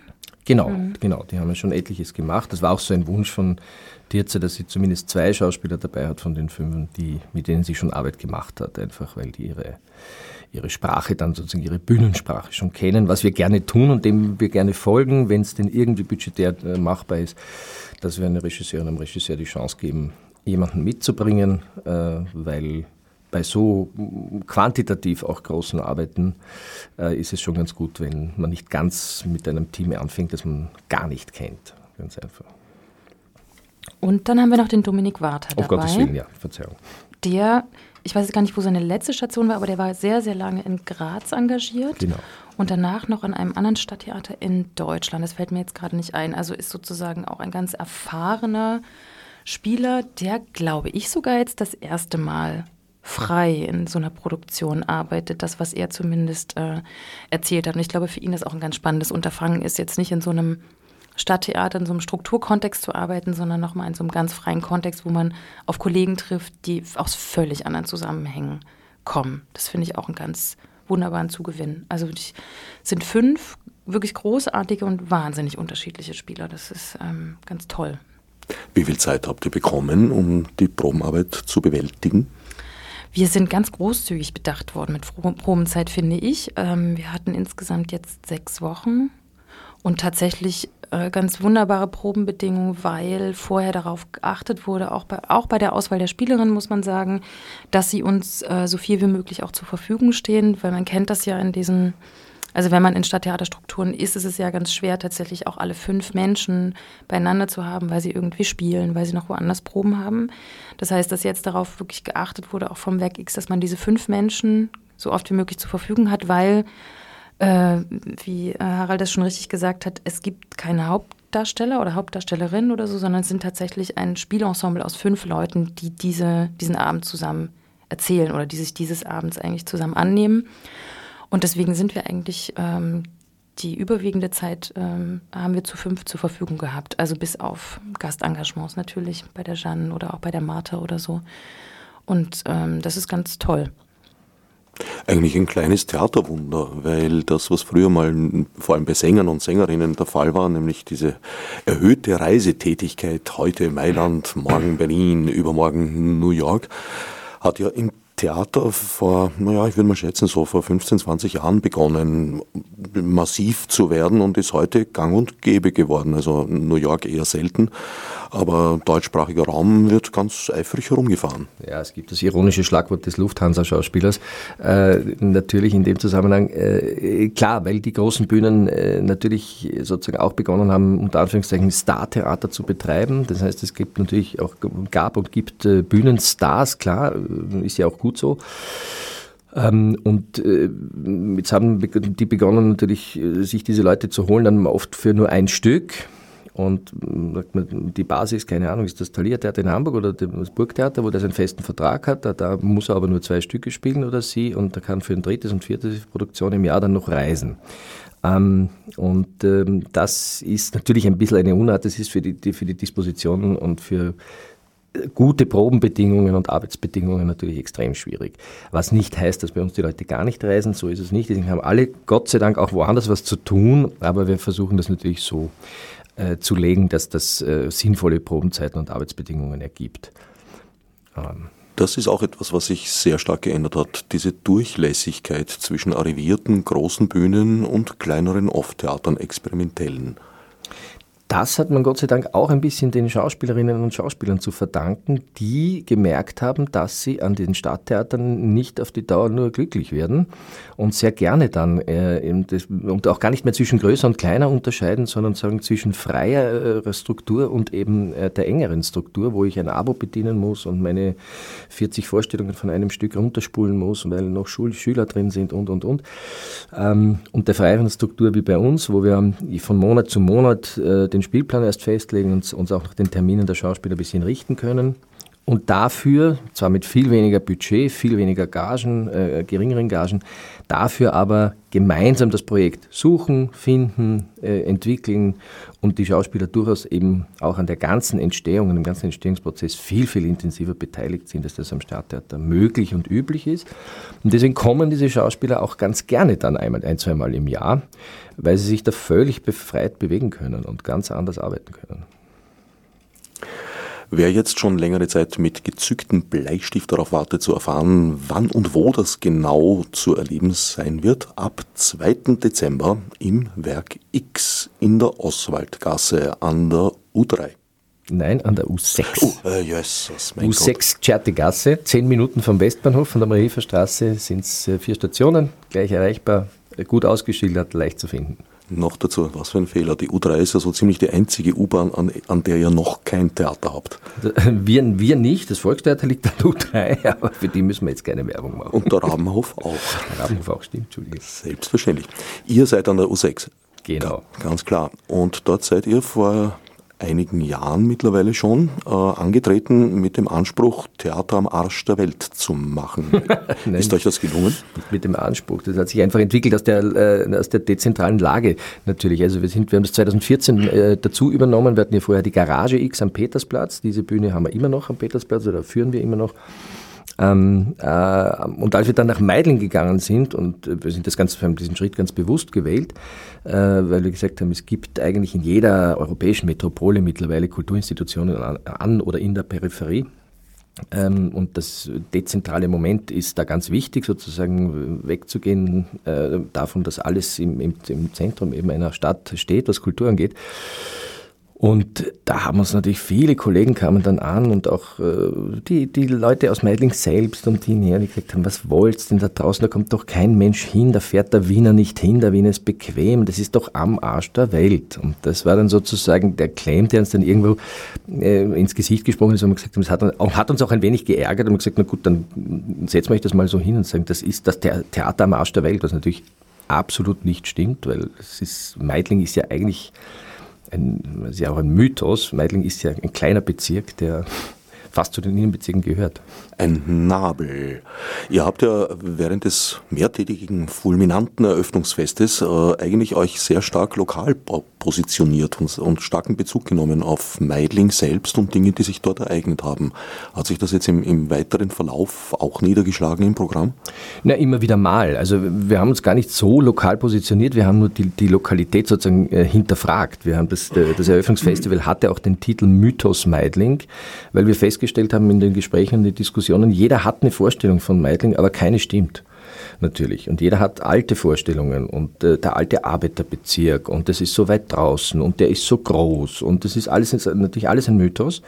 S3: Genau, mhm. genau, die haben ja schon etliches gemacht. Das war auch so ein Wunsch von Tirze, dass sie zumindest zwei Schauspieler dabei hat von den fünf, die, mit denen sie schon Arbeit gemacht hat, einfach weil die ihre ihre Sprache dann sozusagen ihre Bühnensprache schon kennen, was wir gerne tun und dem wir gerne folgen, wenn es denn irgendwie budgetär äh, machbar ist, dass wir einer Regisseurin, einem Regisseur die Chance geben, jemanden mitzubringen, äh, weil bei so quantitativ auch großen Arbeiten äh, ist es schon ganz gut, wenn man nicht ganz mit einem Team anfängt, das man gar nicht kennt. Ganz einfach.
S2: Und dann haben wir noch den Dominik Warter dabei.
S3: Auf Gottes Willen, ja, Verzeihung.
S2: Der ich weiß gar nicht, wo seine letzte Station war, aber der war sehr, sehr lange in Graz engagiert.
S3: Genau.
S2: Und danach noch an einem anderen Stadttheater in Deutschland. Das fällt mir jetzt gerade nicht ein. Also ist sozusagen auch ein ganz erfahrener Spieler, der, glaube ich, sogar jetzt das erste Mal frei in so einer Produktion arbeitet, das, was er zumindest äh, erzählt hat. Und ich glaube, für ihn das auch ein ganz spannendes Unterfangen ist, jetzt nicht in so einem Stadttheater in so einem Strukturkontext zu arbeiten, sondern nochmal in so einem ganz freien Kontext, wo man auf Kollegen trifft, die aus völlig anderen Zusammenhängen kommen. Das finde ich auch einen ganz wunderbaren Zugewinn. Also es sind fünf wirklich großartige und wahnsinnig unterschiedliche Spieler. Das ist ähm, ganz toll.
S1: Wie viel Zeit habt ihr bekommen, um die Probenarbeit zu bewältigen?
S2: Wir sind ganz großzügig bedacht worden mit Probenzeit, finde ich. Ähm, wir hatten insgesamt jetzt sechs Wochen und tatsächlich äh, ganz wunderbare Probenbedingungen, weil vorher darauf geachtet wurde, auch bei, auch bei der Auswahl der Spielerin muss man sagen, dass sie uns äh, so viel wie möglich auch zur Verfügung stehen, weil man kennt das ja in diesen, also wenn man in Stadttheaterstrukturen ist, ist es ja ganz schwer, tatsächlich auch alle fünf Menschen beieinander zu haben, weil sie irgendwie spielen, weil sie noch woanders Proben haben. Das heißt, dass jetzt darauf wirklich geachtet wurde, auch vom Werk X, dass man diese fünf Menschen so oft wie möglich zur Verfügung hat, weil äh, wie äh, Harald das schon richtig gesagt hat, es gibt keine Hauptdarsteller oder Hauptdarstellerin oder so, sondern es sind tatsächlich ein Spielensemble aus fünf Leuten, die diese, diesen Abend zusammen erzählen oder die sich dieses Abends eigentlich zusammen annehmen. Und deswegen sind wir eigentlich ähm, die überwiegende Zeit ähm, haben wir zu fünf zur Verfügung gehabt. Also bis auf Gastengagements natürlich bei der Jeanne oder auch bei der Martha oder so. Und ähm, das ist ganz toll.
S1: Eigentlich ein kleines Theaterwunder, weil das, was früher mal vor allem bei Sängern und Sängerinnen der Fall war, nämlich diese erhöhte Reisetätigkeit, heute Mailand, morgen Berlin, übermorgen New York, hat ja im Theater vor, naja, ich würde mal schätzen, so vor 15, 20 Jahren begonnen, massiv zu werden und ist heute gang und gäbe geworden. Also New York eher selten, aber deutschsprachiger Raum wird ganz eifrig herumgefahren.
S3: Ja, es gibt das ironische Schlagwort des Lufthansa-Schauspielers. Äh, natürlich in dem Zusammenhang, äh, klar, weil die großen Bühnen äh, natürlich sozusagen auch begonnen haben, unter Anführungszeichen Star-Theater zu betreiben. Das heißt, es gibt natürlich auch, gab und gibt äh, Bühnenstars, klar, äh, ist ja auch gut so. Ähm, und äh, jetzt haben die begonnen natürlich, sich diese Leute zu holen, dann oft für nur ein Stück. Und die Basis, keine Ahnung, ist das Thalia-Theater in Hamburg oder das Burgtheater, wo der seinen festen Vertrag hat. Da, muss er aber nur zwei Stücke spielen oder sie und da kann für ein drittes und viertes Produktion im Jahr dann noch reisen. Ähm, und ähm, das ist natürlich ein bisschen eine Unart, das ist für die, die, für die Disposition und für gute Probenbedingungen und Arbeitsbedingungen natürlich extrem schwierig. Was nicht heißt, dass bei uns die Leute gar nicht reisen, so ist es nicht. Deswegen haben alle Gott sei Dank auch woanders was zu tun, aber wir versuchen das natürlich so äh, zu legen, dass das äh, sinnvolle Probenzeiten und Arbeitsbedingungen ergibt.
S1: Ähm. Das ist auch etwas, was sich sehr stark geändert hat. Diese Durchlässigkeit zwischen arrivierten großen Bühnen und kleineren Off-Theatern, experimentellen
S3: das hat man Gott sei Dank auch ein bisschen den Schauspielerinnen und Schauspielern zu verdanken, die gemerkt haben, dass sie an den Stadttheatern nicht auf die Dauer nur glücklich werden und sehr gerne dann äh, das, und auch gar nicht mehr zwischen größer und kleiner unterscheiden, sondern sagen zwischen freier äh, Struktur und eben äh, der engeren Struktur, wo ich ein Abo bedienen muss und meine 40 Vorstellungen von einem Stück runterspulen muss, weil noch Schul Schüler drin sind und und und. Ähm, und der freieren Struktur wie bei uns, wo wir von Monat zu Monat äh, den den Spielplan erst festlegen und uns auch nach den Terminen der Schauspieler ein bisschen richten können. Und dafür, zwar mit viel weniger Budget, viel weniger Gagen, äh, geringeren Gagen, dafür aber gemeinsam das Projekt suchen, finden, äh, entwickeln und die Schauspieler durchaus eben auch an der ganzen Entstehung, an dem ganzen Entstehungsprozess viel, viel intensiver beteiligt sind, als das am Stadttheater möglich und üblich ist. Und deswegen kommen diese Schauspieler auch ganz gerne dann einmal, ein, zweimal im Jahr, weil sie sich da völlig befreit bewegen können und ganz anders arbeiten können.
S1: Wer jetzt schon längere Zeit mit gezücktem Bleistift darauf wartet zu erfahren, wann und wo das genau zu erleben sein wird, ab 2. Dezember im Werk X in der Oswaldgasse an der U3.
S3: Nein, an der U6.
S1: Oh, äh, Jesus,
S3: mein U6 Tschertegasse, zehn Minuten vom Westbahnhof, von der Mariehilfer Straße sind es äh, vier Stationen, gleich erreichbar, gut ausgeschildert, leicht zu finden.
S1: Noch dazu, was für ein Fehler. Die U3 ist ja so ziemlich die einzige U-Bahn, an, an, der ihr noch kein Theater habt.
S3: Wir, wir nicht, das Volkstheater liegt an der U3, aber für die müssen wir jetzt keine Werbung machen.
S1: Und der Rabenhof auch.
S3: Der Rabenhof auch, stimmt, Entschuldigung.
S1: Selbstverständlich. Ihr seid an der U6.
S3: Genau.
S1: Ganz klar. Und dort seid ihr vor einigen Jahren mittlerweile schon äh, angetreten mit dem Anspruch, Theater am Arsch der Welt zu machen. Ist euch das gelungen?
S3: Nicht mit dem Anspruch. Das hat sich einfach entwickelt aus der, äh, aus der dezentralen Lage natürlich. Also wir, sind, wir haben das 2014 äh, dazu übernommen. Wir hatten ja vorher die Garage X am Petersplatz. Diese Bühne haben wir immer noch am Petersplatz oder führen wir immer noch. Ähm, äh, und als wir dann nach Meidling gegangen sind, und wir sind das ganz, wir haben diesen Schritt ganz bewusst gewählt, äh, weil wir gesagt haben, es gibt eigentlich in jeder europäischen Metropole mittlerweile Kulturinstitutionen an, an oder in der Peripherie. Ähm, und das dezentrale Moment ist da ganz wichtig, sozusagen wegzugehen äh, davon, dass alles im, im, im Zentrum eben einer Stadt steht, was Kultur angeht. Und da haben uns natürlich viele Kollegen kamen dann an und auch äh, die, die Leute aus Meidling selbst und hinher, die gesagt haben, was wollt's denn da draußen, da kommt doch kein Mensch hin, da fährt der Wiener nicht hin, der Wiener ist bequem, das ist doch am Arsch der Welt. Und das war dann sozusagen der Claim, der uns dann irgendwo äh, ins Gesicht gesprochen ist und gesagt haben, das hat, auch, hat, uns auch ein wenig geärgert und gesagt, na gut, dann setzen wir euch das mal so hin und sagen, das ist das Theater am Arsch der Welt, was natürlich absolut nicht stimmt, weil es ist, Meidling ist ja eigentlich ein, ist ja auch ein Mythos. Meidling ist ja ein kleiner Bezirk, der fast zu den Innenbezirken gehört.
S1: Ein Nabel. Ihr habt ja während des mehrtägigen, fulminanten Eröffnungsfestes äh, eigentlich euch sehr stark lokal positioniert und, und, starken Bezug genommen auf Meidling selbst und Dinge, die sich dort ereignet haben. Hat sich das jetzt im, im weiteren Verlauf auch niedergeschlagen im Programm?
S3: Na, immer wieder mal. Also wir haben uns gar nicht so lokal positioniert, wir haben nur die, die Lokalität sozusagen äh, hinterfragt. Wir haben das, das Eröffnungsfestival hatte auch den Titel Mythos Meidling, weil wir festgestellt festgestellt haben in den Gesprächen und den Diskussionen, jeder hat eine Vorstellung von Meidling, aber keine stimmt. Natürlich. Und jeder hat alte Vorstellungen. Und äh, der alte Arbeiterbezirk. Und das ist so weit draußen. Und der ist so groß. Und das ist alles natürlich alles ein Mythos.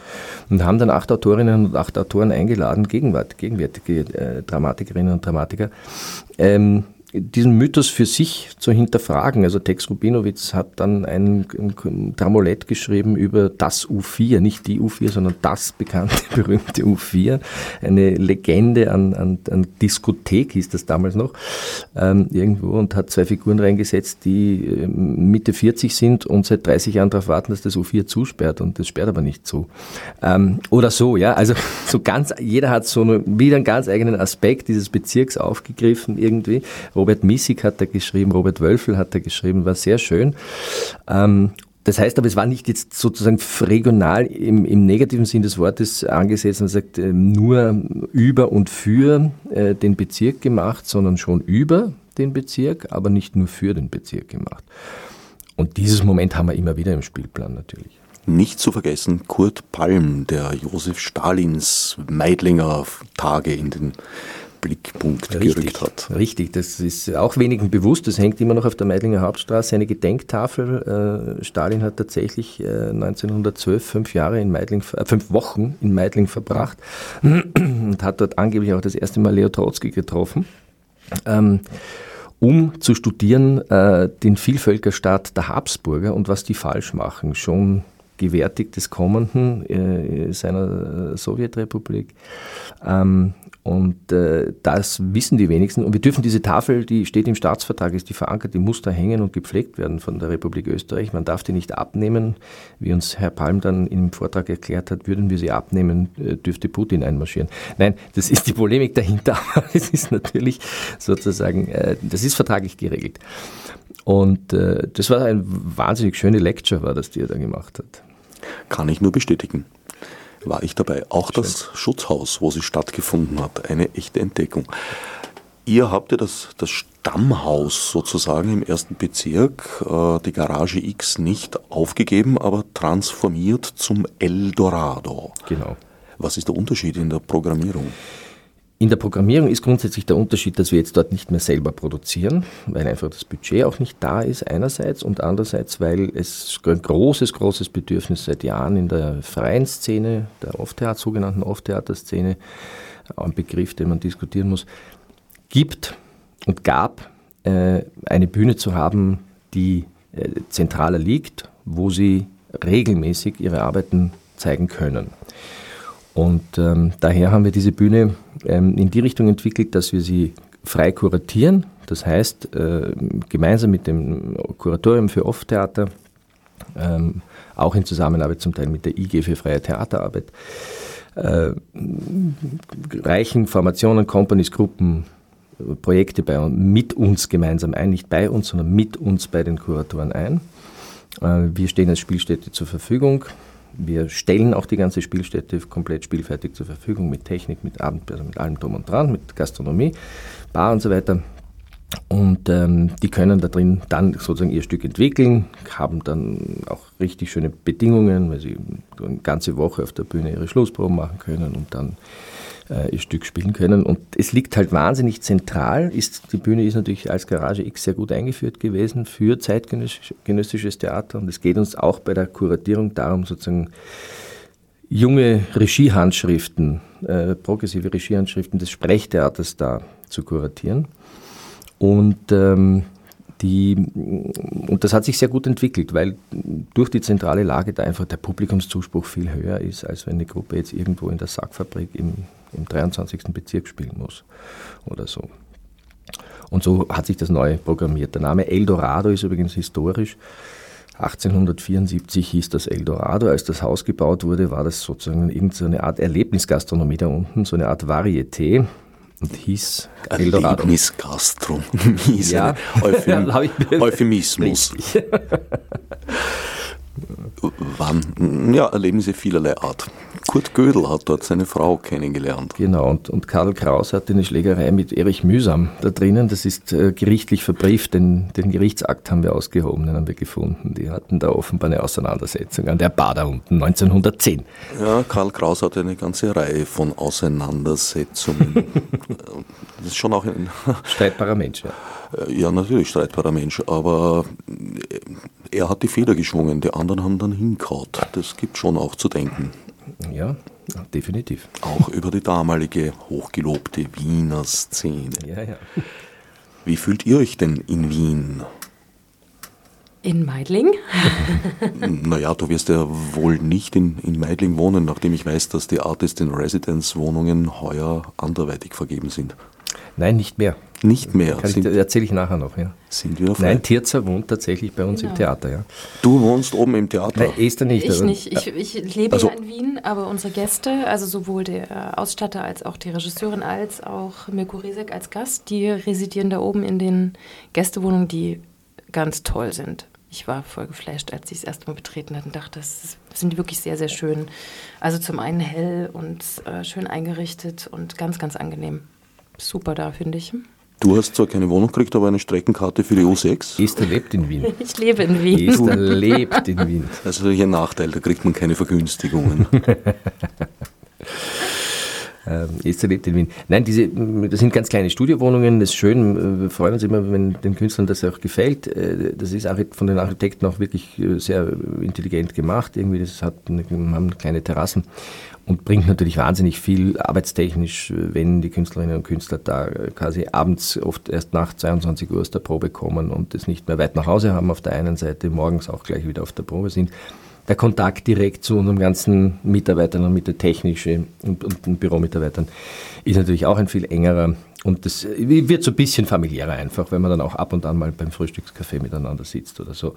S3: Und haben dann acht Autorinnen und acht Autoren eingeladen, gegenwärtige äh, Dramatikerinnen und Dramatiker, ähm, diesen Mythos für sich zu hinterfragen. Also Tex Rubinowitz hat dann ein, ein Dramolett geschrieben über das U4, nicht die U4, sondern das bekannte, berühmte U4. Eine Legende an, an, an Diskothek hieß das damals noch, ähm, irgendwo und hat zwei Figuren reingesetzt, die ähm, Mitte 40 sind und seit 30 Jahren darauf warten, dass das U4 zusperrt und das sperrt aber nicht zu. Ähm, oder so, ja. Also so ganz, jeder hat so eine, wieder einen ganz eigenen Aspekt dieses Bezirks aufgegriffen irgendwie Robert Missig hat da geschrieben, Robert Wölfel hat da geschrieben, war sehr schön. Ähm, das heißt aber, es war nicht jetzt sozusagen regional im, im negativen Sinn des Wortes angesetzt und sagt, nur über und für äh, den Bezirk gemacht, sondern schon über den Bezirk, aber nicht nur für den Bezirk gemacht. Und dieses Moment haben wir immer wieder im Spielplan natürlich.
S1: Nicht zu vergessen Kurt Palm, der Josef Stalins Meidlinger Tage in den Blickpunkt
S3: richtig,
S1: gerückt hat.
S3: Richtig, das ist auch wenigen bewusst. Das hängt immer noch auf der Meidlinger Hauptstraße eine Gedenktafel. Äh, Stalin hat tatsächlich äh, 1912 fünf Jahre in Meidling, äh, fünf Wochen in Meidling verbracht und hat dort angeblich auch das erste Mal Leo Trotsky getroffen. Ähm, um zu studieren äh, den Vielvölkerstaat der Habsburger und was die falsch machen. Schon gewärtig des Kommenden äh, seiner Sowjetrepublik. Ähm, und äh, das wissen die wenigsten. Und wir dürfen diese Tafel, die steht im Staatsvertrag, ist die verankert, die muss da hängen und gepflegt werden von der Republik Österreich. Man darf die nicht abnehmen. Wie uns Herr Palm dann im Vortrag erklärt hat, würden wir sie abnehmen, äh, dürfte Putin einmarschieren. Nein, das ist die Polemik dahinter, es ist natürlich sozusagen, äh, das ist vertraglich geregelt. Und äh, das war eine wahnsinnig schöne Lecture, war das, die er da gemacht hat.
S1: Kann ich nur bestätigen war ich dabei. Auch Schön. das Schutzhaus, wo sie stattgefunden hat, eine echte Entdeckung. Ihr habt ja das, das Stammhaus sozusagen im ersten Bezirk, äh, die Garage X, nicht aufgegeben, aber transformiert zum Eldorado.
S3: Genau.
S1: Was ist der Unterschied in der Programmierung?
S3: In der Programmierung ist grundsätzlich der Unterschied, dass wir jetzt dort nicht mehr selber produzieren, weil einfach das Budget auch nicht da ist einerseits und andererseits, weil es ein großes, großes Bedürfnis seit Jahren in der freien Szene, der Off-Theater, sogenannten Off-Theater-Szene, ein Begriff, den man diskutieren muss, gibt und gab, äh, eine Bühne zu haben, die äh, zentraler liegt, wo sie regelmäßig ihre Arbeiten zeigen können. Und ähm, daher haben wir diese Bühne ähm, in die Richtung entwickelt, dass wir sie frei kuratieren. Das heißt, äh, gemeinsam mit dem Kuratorium für Off-Theater, ähm, auch in Zusammenarbeit zum Teil mit der IG für freie Theaterarbeit, äh, reichen Formationen, Companies, Gruppen, Projekte bei, mit uns gemeinsam ein, nicht bei uns, sondern mit uns bei den Kuratoren ein. Äh, wir stehen als Spielstätte zur Verfügung. Wir stellen auch die ganze Spielstätte komplett spielfertig zur Verfügung mit Technik, mit Abend, also mit allem drum und dran, mit Gastronomie, Bar und so weiter. Und ähm, die können da drin dann sozusagen ihr Stück entwickeln, haben dann auch richtig schöne Bedingungen, weil sie eine ganze Woche auf der Bühne ihre Schlussproben machen können und dann äh, ihr Stück spielen können. Und es liegt halt wahnsinnig zentral. Ist, die Bühne ist natürlich als Garage X sehr gut eingeführt gewesen für zeitgenössisches Theater. Und es geht uns auch bei der Kuratierung darum, sozusagen junge Regiehandschriften, äh, progressive Regiehandschriften des Sprechtheaters da zu kuratieren. Und ähm, die, und das hat sich sehr gut entwickelt, weil durch die zentrale Lage da einfach der Publikumszuspruch viel höher ist, als wenn eine Gruppe jetzt irgendwo in der Sackfabrik im, im 23. Bezirk spielen muss oder so. Und so hat sich das neu programmiert. Der Name Eldorado ist übrigens historisch. 1874 hieß das Eldorado. Als das Haus gebaut wurde, war das sozusagen irgendeine Art Erlebnisgastronomie da unten, so eine Art Varieté und hieß
S1: Eldorado. Erlebnisgastronomie, ja. Euphem Euphemismus. Wann? Ja, Erlebnisse vielerlei Art. Kurt Gödel hat dort seine Frau kennengelernt.
S3: Genau, und, und Karl Kraus hatte eine Schlägerei mit Erich Mühsam da drinnen. Das ist äh, gerichtlich verbrieft, den, den Gerichtsakt haben wir ausgehoben, den haben wir gefunden. Die hatten da offenbar eine Auseinandersetzung an der Bar da unten, 1910.
S1: Ja, Karl Kraus hatte eine ganze Reihe von Auseinandersetzungen. das ist schon auch ein...
S3: Streitbarer Mensch, ja.
S1: Äh, ja, natürlich streitbarer Mensch, aber äh, er hat die Feder geschwungen, die anderen haben dann hinkaut. Das gibt schon auch zu denken.
S3: Ja, definitiv.
S1: Auch über die damalige hochgelobte Wiener Szene.
S3: Ja, ja.
S1: Wie fühlt ihr euch denn in Wien?
S2: In Meidling?
S1: naja, du wirst ja wohl nicht in, in Meidling wohnen, nachdem ich weiß, dass die Artist in Residence Wohnungen heuer anderweitig vergeben sind.
S3: Nein, nicht mehr.
S1: Nicht mehr.
S3: Erzähle ich nachher noch. Ja.
S1: Sind wir
S3: frei? Nein, Tirza wohnt tatsächlich bei uns genau. im Theater. Ja.
S1: Du wohnst oben im Theater?
S3: Nein, Esther nicht.
S2: Ich nicht. Ich, ich lebe also, ja in Wien, aber unsere Gäste, also sowohl der Ausstatter als auch die Regisseurin als auch Mirko Resek als Gast, die residieren da oben in den Gästewohnungen, die ganz toll sind. Ich war voll geflasht, als ich es erst mal betreten hatte und dachte, das sind wirklich sehr, sehr schön. Also zum einen hell und äh, schön eingerichtet und ganz, ganz angenehm. Super da, finde ich.
S1: Du hast zwar keine Wohnung gekriegt, aber eine Streckenkarte für die U6.
S3: Esther lebt in Wien.
S2: Ich lebe in Wien.
S3: Esther lebt in Wien.
S1: Das ist natürlich ein Nachteil, da kriegt man keine Vergünstigungen.
S3: Ähm, Esther lebt in Wien. Nein, diese, das sind ganz kleine Studiowohnungen, das ist schön. Wir freuen uns immer, wenn den Künstlern das auch gefällt. Äh, das ist von den Architekten auch wirklich äh, sehr intelligent gemacht. Irgendwie, das hat eine, haben kleine Terrassen und bringt natürlich wahnsinnig viel arbeitstechnisch, wenn die Künstlerinnen und Künstler da quasi abends oft erst nach 22 Uhr aus der Probe kommen und es nicht mehr weit nach Hause haben auf der einen Seite, morgens auch gleich wieder auf der Probe sind. Der Kontakt direkt zu unseren ganzen Mitarbeitern und mit der technischen und, und, und Büromitarbeitern ist natürlich auch ein viel engerer und das wird so ein bisschen familiärer einfach, wenn man dann auch ab und an mal beim Frühstückscafé miteinander sitzt oder so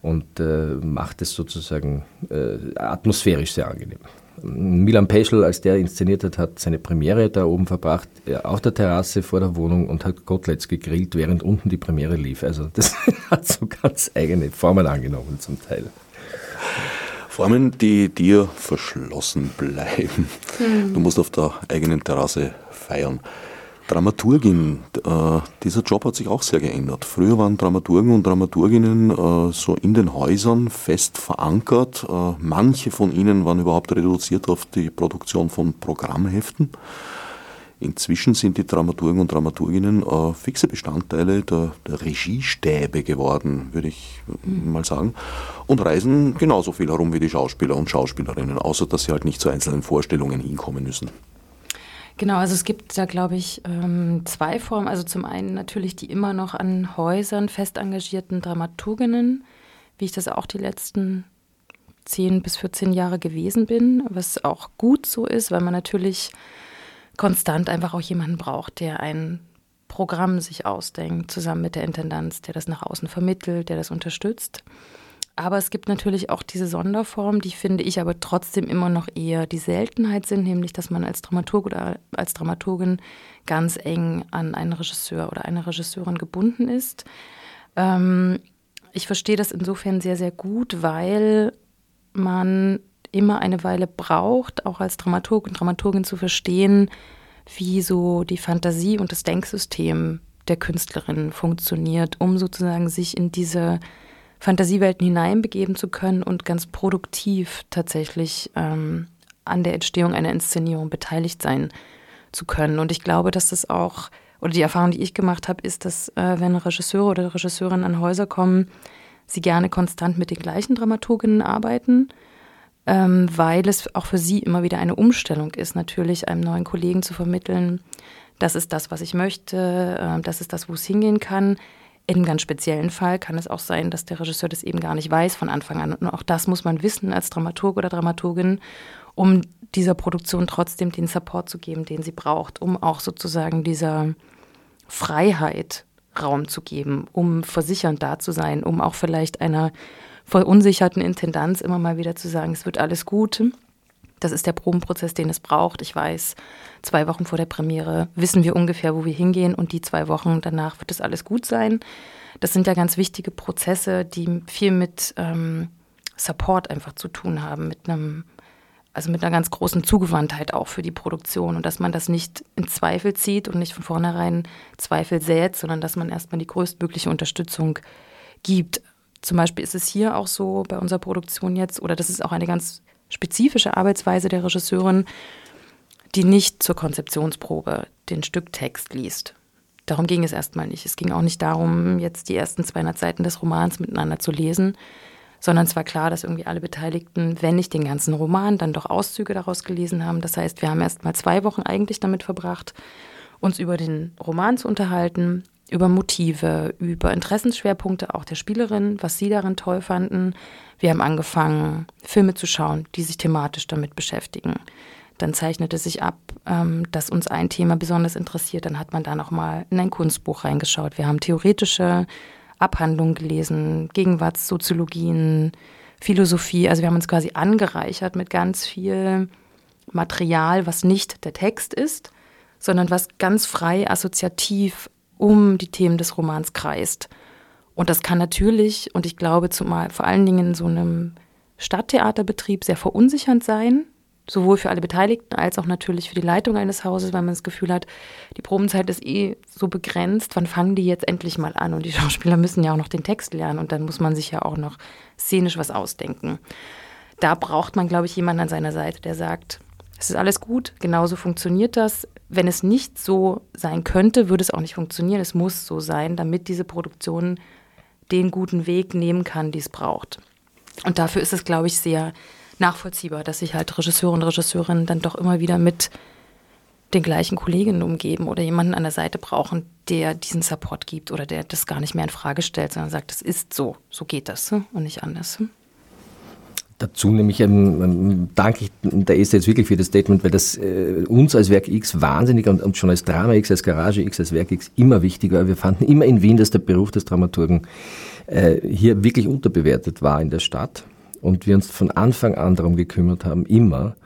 S3: und äh, macht es sozusagen äh, atmosphärisch sehr angenehm. Milan Peschel, als der inszeniert hat, hat seine Premiere da oben verbracht, äh, auf der Terrasse vor der Wohnung und hat Koteletts gegrillt, während unten die Premiere lief. Also das hat so ganz eigene Formen angenommen zum Teil.
S1: Formen, die dir verschlossen bleiben. Mhm. Du musst auf der eigenen Terrasse feiern. Dramaturgin, äh, dieser Job hat sich auch sehr geändert. Früher waren Dramaturgen und Dramaturginnen äh, so in den Häusern fest verankert. Äh, manche von ihnen waren überhaupt reduziert auf die Produktion von Programmheften. Inzwischen sind die Dramaturgen und Dramaturginnen äh, fixe Bestandteile der, der, Regiestäbe geworden, würde ich mhm. mal sagen, und reisen genauso viel herum wie die Schauspieler und Schauspielerinnen, außer dass sie halt nicht zu einzelnen Vorstellungen hinkommen müssen.
S2: Genau, also es gibt da, glaube ich, ähm, zwei Formen. Also zum einen natürlich die immer noch an Häusern fest engagierten Dramaturginnen, wie ich das auch die letzten 10 bis 14 Jahre gewesen bin, was auch gut so ist, weil man natürlich konstant einfach auch jemanden braucht, der ein Programm sich ausdenkt, zusammen mit der Intendanz, der das nach außen vermittelt, der das unterstützt. Aber es gibt natürlich auch diese Sonderformen, die finde ich aber trotzdem immer noch eher die Seltenheit sind, nämlich dass man als Dramaturg oder als Dramaturgin ganz eng an einen Regisseur oder eine Regisseurin gebunden ist. Ähm, ich verstehe das insofern sehr, sehr gut, weil man immer eine Weile braucht, auch als Dramaturg und Dramaturgin zu verstehen, wie so die Fantasie und das Denksystem der Künstlerin funktioniert, um sozusagen sich in diese Fantasiewelten hineinbegeben zu können und ganz produktiv tatsächlich ähm, an der Entstehung einer Inszenierung beteiligt sein zu können. Und ich glaube, dass das auch, oder die Erfahrung, die ich gemacht habe, ist, dass äh, wenn Regisseure oder Regisseurinnen an Häuser kommen, sie gerne konstant mit den gleichen Dramaturginnen arbeiten, ähm, weil es auch für sie immer wieder eine Umstellung ist, natürlich einem neuen Kollegen zu vermitteln, das ist das, was ich möchte, äh, das ist das, wo es hingehen kann. In ganz speziellen Fall kann es auch sein, dass der Regisseur das eben gar nicht weiß von Anfang an. Und auch das muss man wissen als Dramaturg oder Dramaturgin, um dieser Produktion trotzdem den Support zu geben, den sie braucht, um auch sozusagen dieser Freiheit Raum zu geben, um versichernd da zu sein, um auch vielleicht einer verunsicherten Intendanz immer mal wieder zu sagen, es wird alles gut. Das ist der Probenprozess, den es braucht. Ich weiß, zwei Wochen vor der Premiere wissen wir ungefähr, wo wir hingehen und die zwei Wochen danach wird es alles gut sein. Das sind ja ganz wichtige Prozesse, die viel mit ähm, Support einfach zu tun haben, mit einem, also mit einer ganz großen Zugewandtheit auch für die Produktion und dass man das nicht in Zweifel zieht und nicht von vornherein Zweifel sät, sondern dass man erstmal die größtmögliche Unterstützung gibt. Zum Beispiel ist es hier auch so bei unserer Produktion jetzt, oder das ist auch eine ganz spezifische Arbeitsweise der Regisseurin, die nicht zur Konzeptionsprobe den Stücktext liest. Darum ging es erstmal nicht. Es ging auch nicht darum, jetzt die ersten 200 Seiten des Romans miteinander zu lesen, sondern es war klar, dass irgendwie alle Beteiligten, wenn nicht den ganzen Roman, dann doch Auszüge daraus gelesen haben. Das heißt, wir haben erst mal zwei Wochen eigentlich damit verbracht, uns über den Roman zu unterhalten, über Motive, über Interessensschwerpunkte auch der Spielerin, was sie darin toll fanden. Wir haben angefangen, Filme zu schauen, die sich thematisch damit beschäftigen. Dann zeichnete sich ab, ähm, dass uns ein Thema besonders interessiert. Dann hat man da nochmal in ein Kunstbuch reingeschaut. Wir haben theoretische Abhandlungen gelesen, Gegenwartssoziologien, Philosophie. Also wir haben uns quasi angereichert mit ganz viel Material, was nicht der Text ist, sondern was ganz frei assoziativ um die Themen des Romans kreist. Und das kann natürlich, und ich glaube zumal vor allen Dingen in so einem Stadttheaterbetrieb sehr verunsichernd sein, Sowohl für alle Beteiligten als auch natürlich für die Leitung eines Hauses, weil man das Gefühl hat, die Probenzeit ist eh so begrenzt. Wann fangen die jetzt endlich mal an? Und die Schauspieler müssen ja auch noch den Text lernen und dann muss man sich ja auch noch szenisch was ausdenken. Da braucht man, glaube ich, jemanden an seiner Seite, der sagt, es ist alles gut, genauso funktioniert das. Wenn es nicht so sein könnte, würde es auch nicht funktionieren. Es muss so sein, damit diese Produktion den guten Weg nehmen kann, die es braucht. Und dafür ist es, glaube ich, sehr nachvollziehbar, dass sich halt Regisseure und Regisseurinnen dann doch immer wieder mit den gleichen Kolleginnen umgeben oder jemanden an der Seite brauchen, der diesen Support gibt oder der das gar nicht mehr in Frage stellt, sondern sagt, es ist so, so geht das hm, und nicht anders.
S3: Dazu nämlich ähm, danke ich der Esther jetzt wirklich für das Statement, weil das äh, uns als Werk X wahnsinnig und, und, schon als Drama X, als Garage X, als Werk X immer wichtig war. Wir fanden immer in Wien, dass der Beruf des Dramaturgen äh, hier wirklich unterbewertet war in der Stadt und wir uns von Anfang an darum gekümmert haben, immer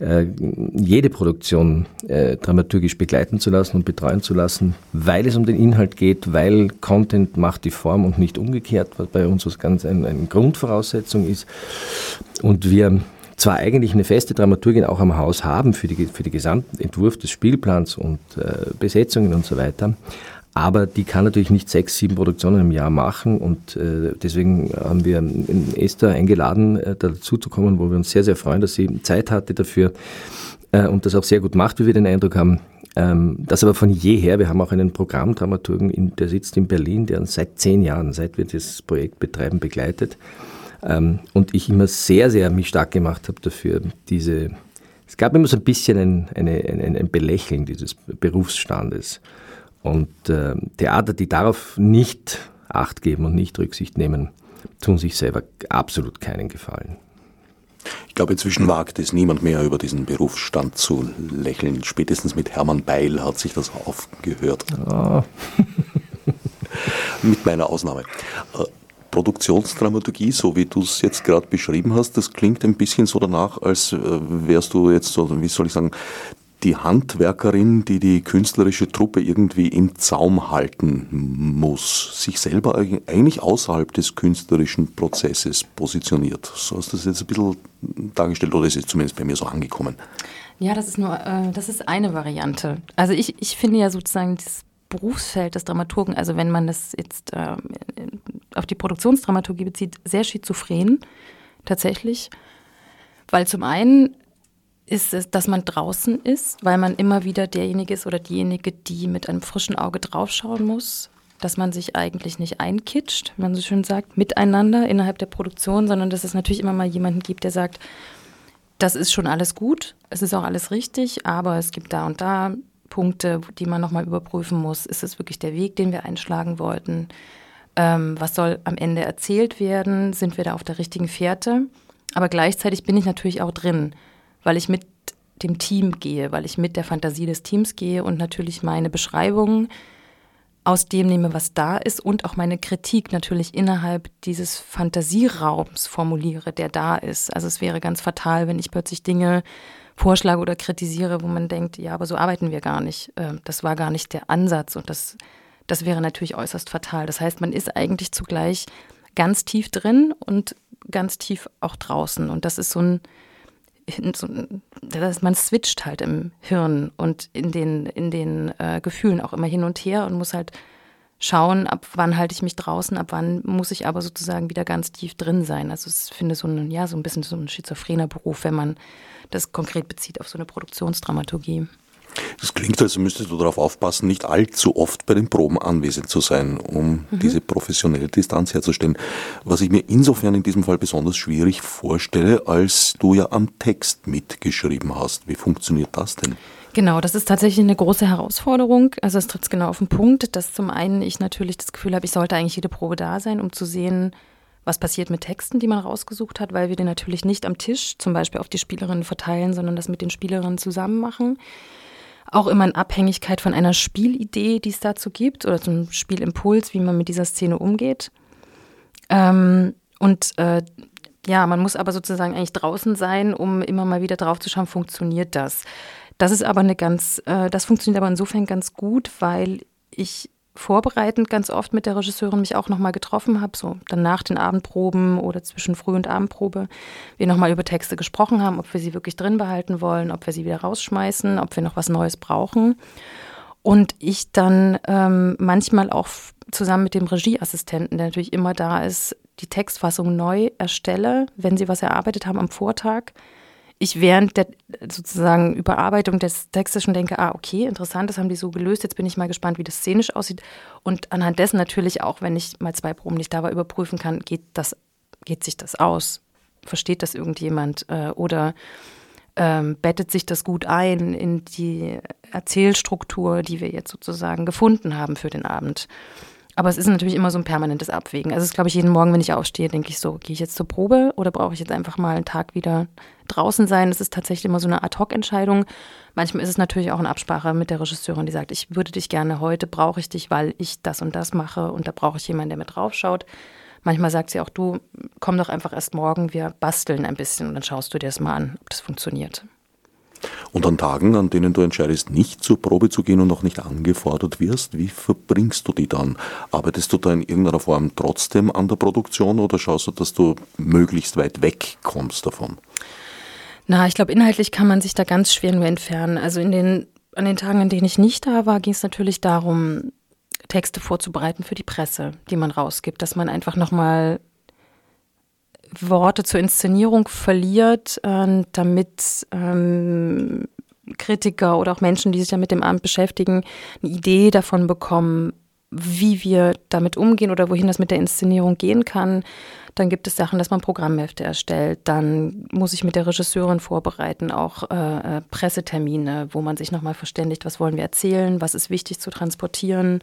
S3: äh, jede Produktion äh, dramaturgisch begleiten zu lassen und betreuen zu lassen, weil es um den Inhalt geht, weil Content macht die Form und nicht umgekehrt, was bei uns was ganz eine ein Grundvoraussetzung ist. Und wir zwar eigentlich eine feste Dramaturgin auch am Haus haben für, die, für den gesamten Entwurf des Spielplans und äh, Besetzungen und so weiter, aber die kann natürlich nicht sechs, sieben Produktionen im Jahr machen und äh, deswegen haben wir Esther eingeladen, äh, dazu zu kommen, wo wir uns sehr, sehr freuen, dass sie Zeit hatte dafür äh, und das auch sehr gut macht, wie wir den Eindruck haben. Ähm, das aber von jeher, wir haben auch einen Programmdramaturgen, in, der sitzt in Berlin, der uns seit zehn Jahren, seit wir das Projekt betreiben, begleitet. Ähm, und ich immer sehr, sehr mich stark gemacht habe dafür, diese, es gab immer so ein bisschen ein, eine, ein, ein Belächeln dieses Berufsstandes. Und äh, Theater, die darauf nicht Acht geben und nicht Rücksicht nehmen, tun sich selber absolut keinen Gefallen.
S1: Ich glaube, inzwischen wagt es niemand mehr über diesen Berufsstand zu lächeln. Spätestens mit Hermann Beil hat sich das aufgehört. Oh. mit meiner Ausnahme. Äh, Produktionsdramaturgie, so wie du es jetzt gerade beschrieben hast, das klingt ein bisschen so danach, als äh, wärst du jetzt so, wie soll ich sagen, die Handwerkerin, die die künstlerische Truppe irgendwie im Zaum halten muss, sich selber eigentlich außerhalb des künstlerischen Prozesses positioniert. So hast du das jetzt ein bisschen dargestellt oder ist es zumindest bei mir so angekommen?
S2: Ja, das ist nur, äh, das ist eine Variante. Also ich, ich finde ja sozusagen das Berufsfeld des Dramaturgen, also wenn man das jetzt äh, auf die Produktionsdramaturgie bezieht, sehr schizophren tatsächlich. Weil zum einen ist es, dass man draußen ist, weil man immer wieder derjenige ist oder diejenige, die mit einem frischen Auge draufschauen muss, dass man sich eigentlich nicht einkitscht, wie man so schön sagt, miteinander innerhalb der Produktion, sondern dass es natürlich immer mal jemanden gibt, der sagt, das ist schon alles gut, es ist auch alles richtig, aber es gibt da und da Punkte, die man nochmal überprüfen muss. Ist es wirklich der Weg, den wir einschlagen wollten? Ähm, was soll am Ende erzählt werden? Sind wir da auf der richtigen Fährte? Aber gleichzeitig bin ich natürlich auch drin weil ich mit dem Team gehe, weil ich mit der Fantasie des Teams gehe und natürlich meine Beschreibungen aus dem nehme, was da ist und auch meine Kritik natürlich innerhalb dieses Fantasieraums formuliere, der da ist. Also es wäre ganz fatal, wenn ich plötzlich Dinge vorschlage oder kritisiere, wo man denkt, ja, aber so arbeiten wir gar nicht. Ähm, das war gar nicht der Ansatz und das, das wäre natürlich äußerst fatal. Das heißt, man ist eigentlich zugleich ganz tief drin und ganz tief auch draußen. Und das ist so ein, so, das, man switcht halt im Hirn und in den, in den äh, Gefühlen auch immer hin und her und muss halt schauen, ab wann halte ich mich draußen, ab wann muss ich aber sozusagen wieder ganz tief drin sein. Also ich finde so ein, ja, so ein bisschen so ein schizophrener Beruf, wenn man das konkret bezieht auf so eine Produktionsdramaturgie.
S1: Das klingt, als müsstest du darauf aufpassen, nicht allzu oft bei den Proben anwesend zu sein, um mhm. diese professionelle Distanz herzustellen. Was ich mir insofern in diesem Fall besonders schwierig vorstelle, als du ja am Text mitgeschrieben hast. Wie funktioniert das denn?
S2: Genau, das ist tatsächlich eine große Herausforderung. Also es tritt genau auf den Punkt, dass zum einen ich natürlich das Gefühl habe, ich sollte eigentlich jede Probe da sein, um zu sehen, was passiert mit Texten, die man rausgesucht hat, weil wir den natürlich nicht am Tisch zum Beispiel auf die Spielerinnen verteilen, sondern das mit den Spielerinnen zusammen machen auch immer in Abhängigkeit von einer Spielidee, die es dazu gibt, oder zum Spielimpuls, wie man mit dieser Szene umgeht. Ähm, und äh, ja, man muss aber sozusagen eigentlich draußen sein, um immer mal wieder drauf zu schauen, funktioniert das. Das ist aber eine ganz, äh, das funktioniert aber insofern ganz gut, weil ich vorbereitend ganz oft mit der Regisseurin mich auch nochmal getroffen habe, so dann nach den Abendproben oder zwischen Früh- und Abendprobe, wir nochmal über Texte gesprochen haben, ob wir sie wirklich drin behalten wollen, ob wir sie wieder rausschmeißen, ob wir noch was Neues brauchen. Und ich dann ähm, manchmal auch zusammen mit dem Regieassistenten, der natürlich immer da ist, die Textfassung neu erstelle, wenn sie was erarbeitet haben am Vortag ich während der sozusagen Überarbeitung des Textes schon denke, ah, okay, interessant, das haben die so gelöst, jetzt bin ich mal gespannt, wie das szenisch aussieht. Und anhand dessen natürlich auch, wenn ich mal zwei Proben nicht da war, überprüfen kann, geht das, geht sich das aus? Versteht das irgendjemand? Äh, oder ähm, bettet sich das gut ein in die Erzählstruktur, die wir jetzt sozusagen gefunden haben für den Abend? Aber es ist natürlich immer so ein permanentes Abwägen. Also es ist, glaube ich, jeden Morgen, wenn ich aufstehe, denke ich so, gehe ich jetzt zur Probe oder brauche ich jetzt einfach mal einen Tag wieder draußen sein? Das ist tatsächlich immer so eine Ad-Hoc-Entscheidung. Manchmal ist es natürlich auch eine Absprache mit der Regisseurin, die sagt, ich würde dich gerne heute, brauche ich dich, weil ich das und das mache und da brauche ich jemanden, der mit draufschaut. Manchmal sagt sie auch, du, komm doch einfach erst morgen, wir basteln ein bisschen und dann schaust du dir das mal an, ob das funktioniert.
S1: Und an Tagen, an denen du entscheidest, nicht zur Probe zu gehen und auch nicht angefordert wirst, wie verbringst du die dann? Arbeitest du da in irgendeiner Form trotzdem an der Produktion oder schaust du, dass du möglichst weit weg kommst davon?
S2: Na, ich glaube, inhaltlich kann man sich da ganz schwer nur entfernen. Also in den, an den Tagen, an denen ich nicht da war, ging es natürlich darum, Texte vorzubereiten für die Presse, die man rausgibt, dass man einfach nochmal Worte zur Inszenierung verliert, äh, damit ähm, Kritiker oder auch Menschen, die sich ja mit dem Amt beschäftigen, eine Idee davon bekommen, wie wir damit umgehen oder wohin das mit der Inszenierung gehen kann. Dann gibt es Sachen, dass man Programmhefte erstellt. Dann muss ich mit der Regisseurin vorbereiten, auch äh, äh Pressetermine, wo man sich nochmal verständigt, was wollen wir erzählen, was ist wichtig zu transportieren.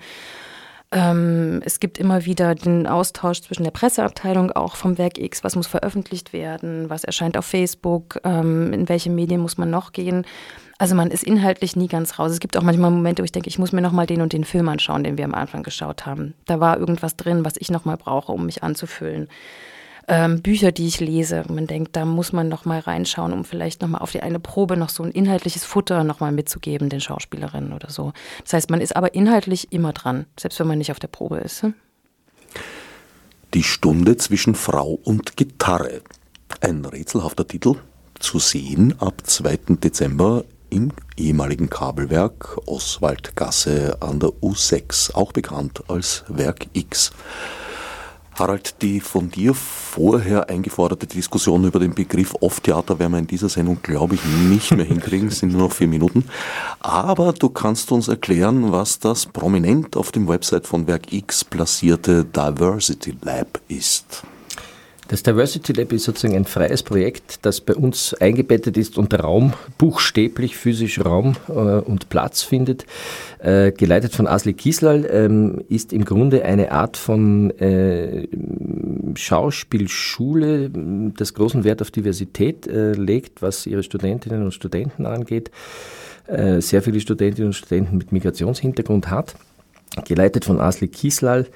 S2: Ähm, es gibt immer wieder den Austausch zwischen der Presseabteilung, auch vom Werk X, was muss veröffentlicht werden, was erscheint auf Facebook, ähm, in welche Medien muss man noch gehen. Also man ist inhaltlich nie ganz raus. Es gibt auch manchmal Momente, wo ich denke, ich muss mir nochmal den und den Film anschauen, den wir am Anfang geschaut haben. Da war irgendwas drin, was ich nochmal brauche, um mich anzufüllen ähm, Bücher, die ich lese. Man denkt, da muss man noch mal reinschauen, um vielleicht noch mal auf die eine Probe noch so ein inhaltliches Futter noch mal mitzugeben den Schauspielerinnen oder so. Das heißt, man ist aber inhaltlich immer dran, selbst wenn man nicht auf der Probe ist. Hm?
S1: Die Stunde zwischen Frau und Gitarre. Ein rätselhafter Titel, zu sehen ab 2. Dezember im ehemaligen Kabelwerk Oswaldgasse an der U6, auch bekannt als Werk X. Harald, die von dir vorher eingeforderte Diskussion über den Begriff Off-Theater werden wir in dieser Sendung, glaube ich, nicht mehr hinkriegen. Es sind nur noch vier Minuten. Aber du kannst uns erklären, was das prominent auf dem Website von Werk X platzierte Diversity Lab ist.
S3: Das Diversity Lab ist sozusagen ein freies Projekt, das bei uns eingebettet ist und Raum, buchstäblich physisch Raum äh, und Platz findet. Äh, geleitet von Asli Kieslal, ähm, ist im Grunde eine Art von äh, Schauspielschule, das großen Wert auf Diversität äh, legt, was ihre Studentinnen und Studenten angeht. Äh, sehr viele Studentinnen und Studenten mit Migrationshintergrund hat. Geleitet von Asli Kieslal äh,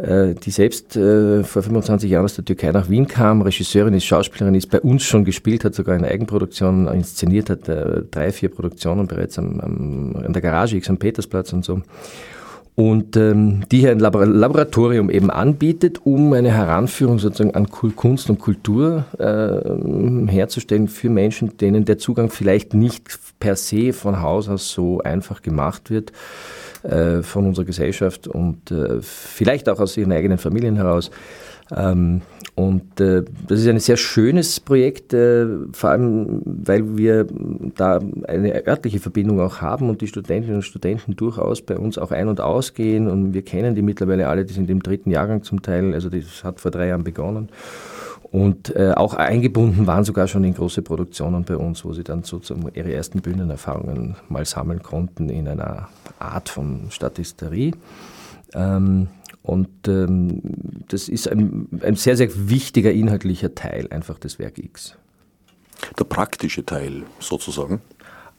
S3: die selbst äh, vor 25 Jahren aus der Türkei nach Wien kam, Regisseurin ist, Schauspielerin ist, bei uns schon gespielt hat, sogar in Eigenproduktion inszeniert hat, äh, drei, vier Produktionen bereits am, am, an der Garage X am Petersplatz und so. Und ähm, die hier ein Laboratorium eben anbietet, um eine Heranführung sozusagen an Kunst und Kultur äh, herzustellen für Menschen, denen der Zugang vielleicht nicht per se von Haus aus so einfach gemacht wird äh, von unserer Gesellschaft und äh, vielleicht auch aus ihren eigenen Familien heraus. Ähm, und äh, das ist ein sehr schönes Projekt, vor allem weil wir da eine örtliche Verbindung auch haben und die Studentinnen und Studenten durchaus bei uns auch ein- und ausgehen und wir kennen die mittlerweile alle, die sind im dritten Jahrgang zum Teil, also das hat vor drei Jahren begonnen. Und äh, auch eingebunden waren sogar schon in große Produktionen bei uns, wo sie dann sozusagen ihre ersten Bühnenerfahrungen mal sammeln konnten in einer Art von Statisterie. Ähm, und ähm, das ist ein, ein sehr, sehr wichtiger inhaltlicher Teil einfach des Werk X.
S1: Der praktische Teil sozusagen.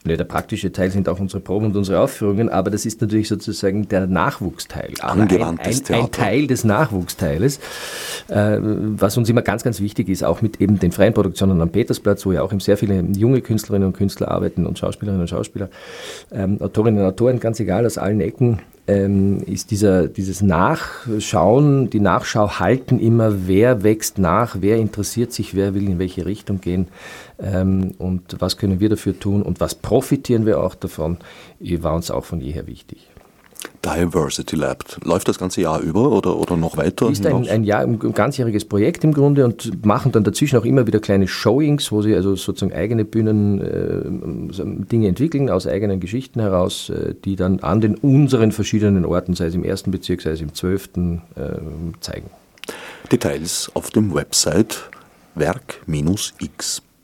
S3: Ne, der praktische Teil sind auch unsere Proben und unsere Aufführungen, aber das ist natürlich sozusagen der Nachwuchsteil.
S1: Angewandtes
S3: ein, ein, ein Teil des Nachwuchsteiles, äh, was uns immer ganz, ganz wichtig ist, auch mit eben den freien Produktionen am Petersplatz, wo ja auch sehr viele junge Künstlerinnen und Künstler arbeiten und Schauspielerinnen und Schauspieler, ähm, Autorinnen und Autoren, ganz egal, aus allen Ecken ähm, ist dieser, dieses Nachschauen, die Nachschau halten immer, wer wächst nach, wer interessiert sich, wer will in welche Richtung gehen ähm, und was können wir dafür tun und was profitieren wir auch davon, war uns auch von jeher wichtig.
S1: Diversity Lab. Läuft das ganze Jahr über oder, oder noch weiter?
S3: Ist ein, ein, Jahr, ein ganzjähriges Projekt im Grunde und machen dann dazwischen auch immer wieder kleine Showings, wo sie also sozusagen eigene Bühnen äh, Dinge entwickeln, aus eigenen Geschichten heraus, äh, die dann an den unseren verschiedenen Orten, sei es im ersten Bezirk, sei es im zwölften, äh, zeigen.
S1: Details auf dem Website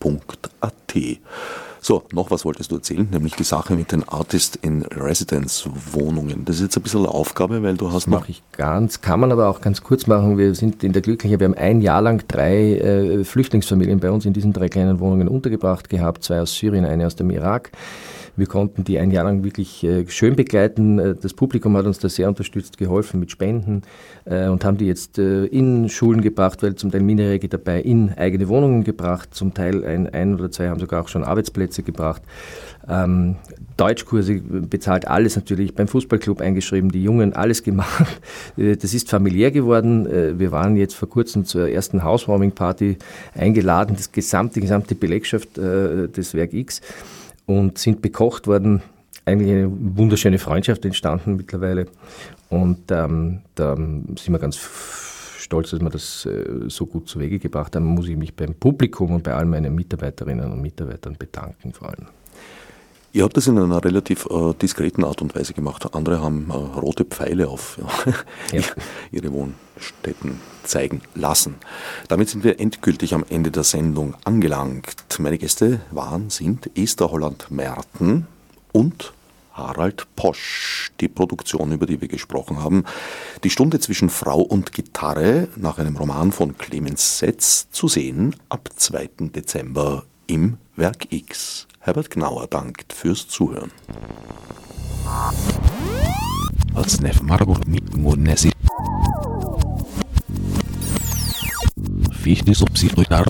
S1: werk-x.at. So, noch was wolltest du erzählen, nämlich die Sache mit den Artist in Residence Wohnungen. Das ist jetzt ein bisschen eine Aufgabe, weil du hast
S3: das mache ich ganz, kann man aber auch ganz kurz machen. Wir sind in der Glücklichen, wir haben ein Jahr lang drei äh, Flüchtlingsfamilien bei uns in diesen drei kleinen Wohnungen untergebracht gehabt, zwei aus Syrien, eine aus dem Irak. Wir konnten die ein Jahr lang wirklich äh, schön begleiten. Äh, das Publikum hat uns da sehr unterstützt, geholfen mit Spenden äh, und haben die jetzt in Schulen gebracht, weil zum Teil Minderjährige dabei in eigene Wohnungen gebracht, zum Teil ein, ein oder zwei haben sogar auch schon Arbeitsplätze gebracht. Ähm, Deutschkurse bezahlt, alles natürlich beim Fußballclub eingeschrieben, die Jungen, alles gemacht. Das ist familiär geworden. Wir waren jetzt vor kurzem zur ersten Housewarming-Party eingeladen, das gesamte, gesamte Belegschaft des Werk X und sind bekocht worden. Eigentlich eine wunderschöne Freundschaft entstanden mittlerweile. Und ähm, da sind wir ganz stolz, dass wir das äh, so gut zu Wege gebracht haben. Muss ich mich beim Publikum und bei all meinen Mitarbeiterinnen und Mitarbeitern bedanken vor allem.
S1: Ihr habt das in einer relativ äh, diskreten Art und Weise gemacht. Andere haben äh, rote Pfeile auf ja, ja. ihre Wohnstätten zeigen lassen. Damit sind wir endgültig am Ende der Sendung angelangt. Meine Gäste waren, sind Esther Holland-Merten und Harald Posch, die Produktion, über die wir gesprochen haben. Die Stunde zwischen Frau und Gitarre nach einem Roman von Clemens Setz zu sehen ab 2. Dezember im Werk X. Herbert Gnauer dankt fürs Zuhören. Marburg mit Fichte subsidiar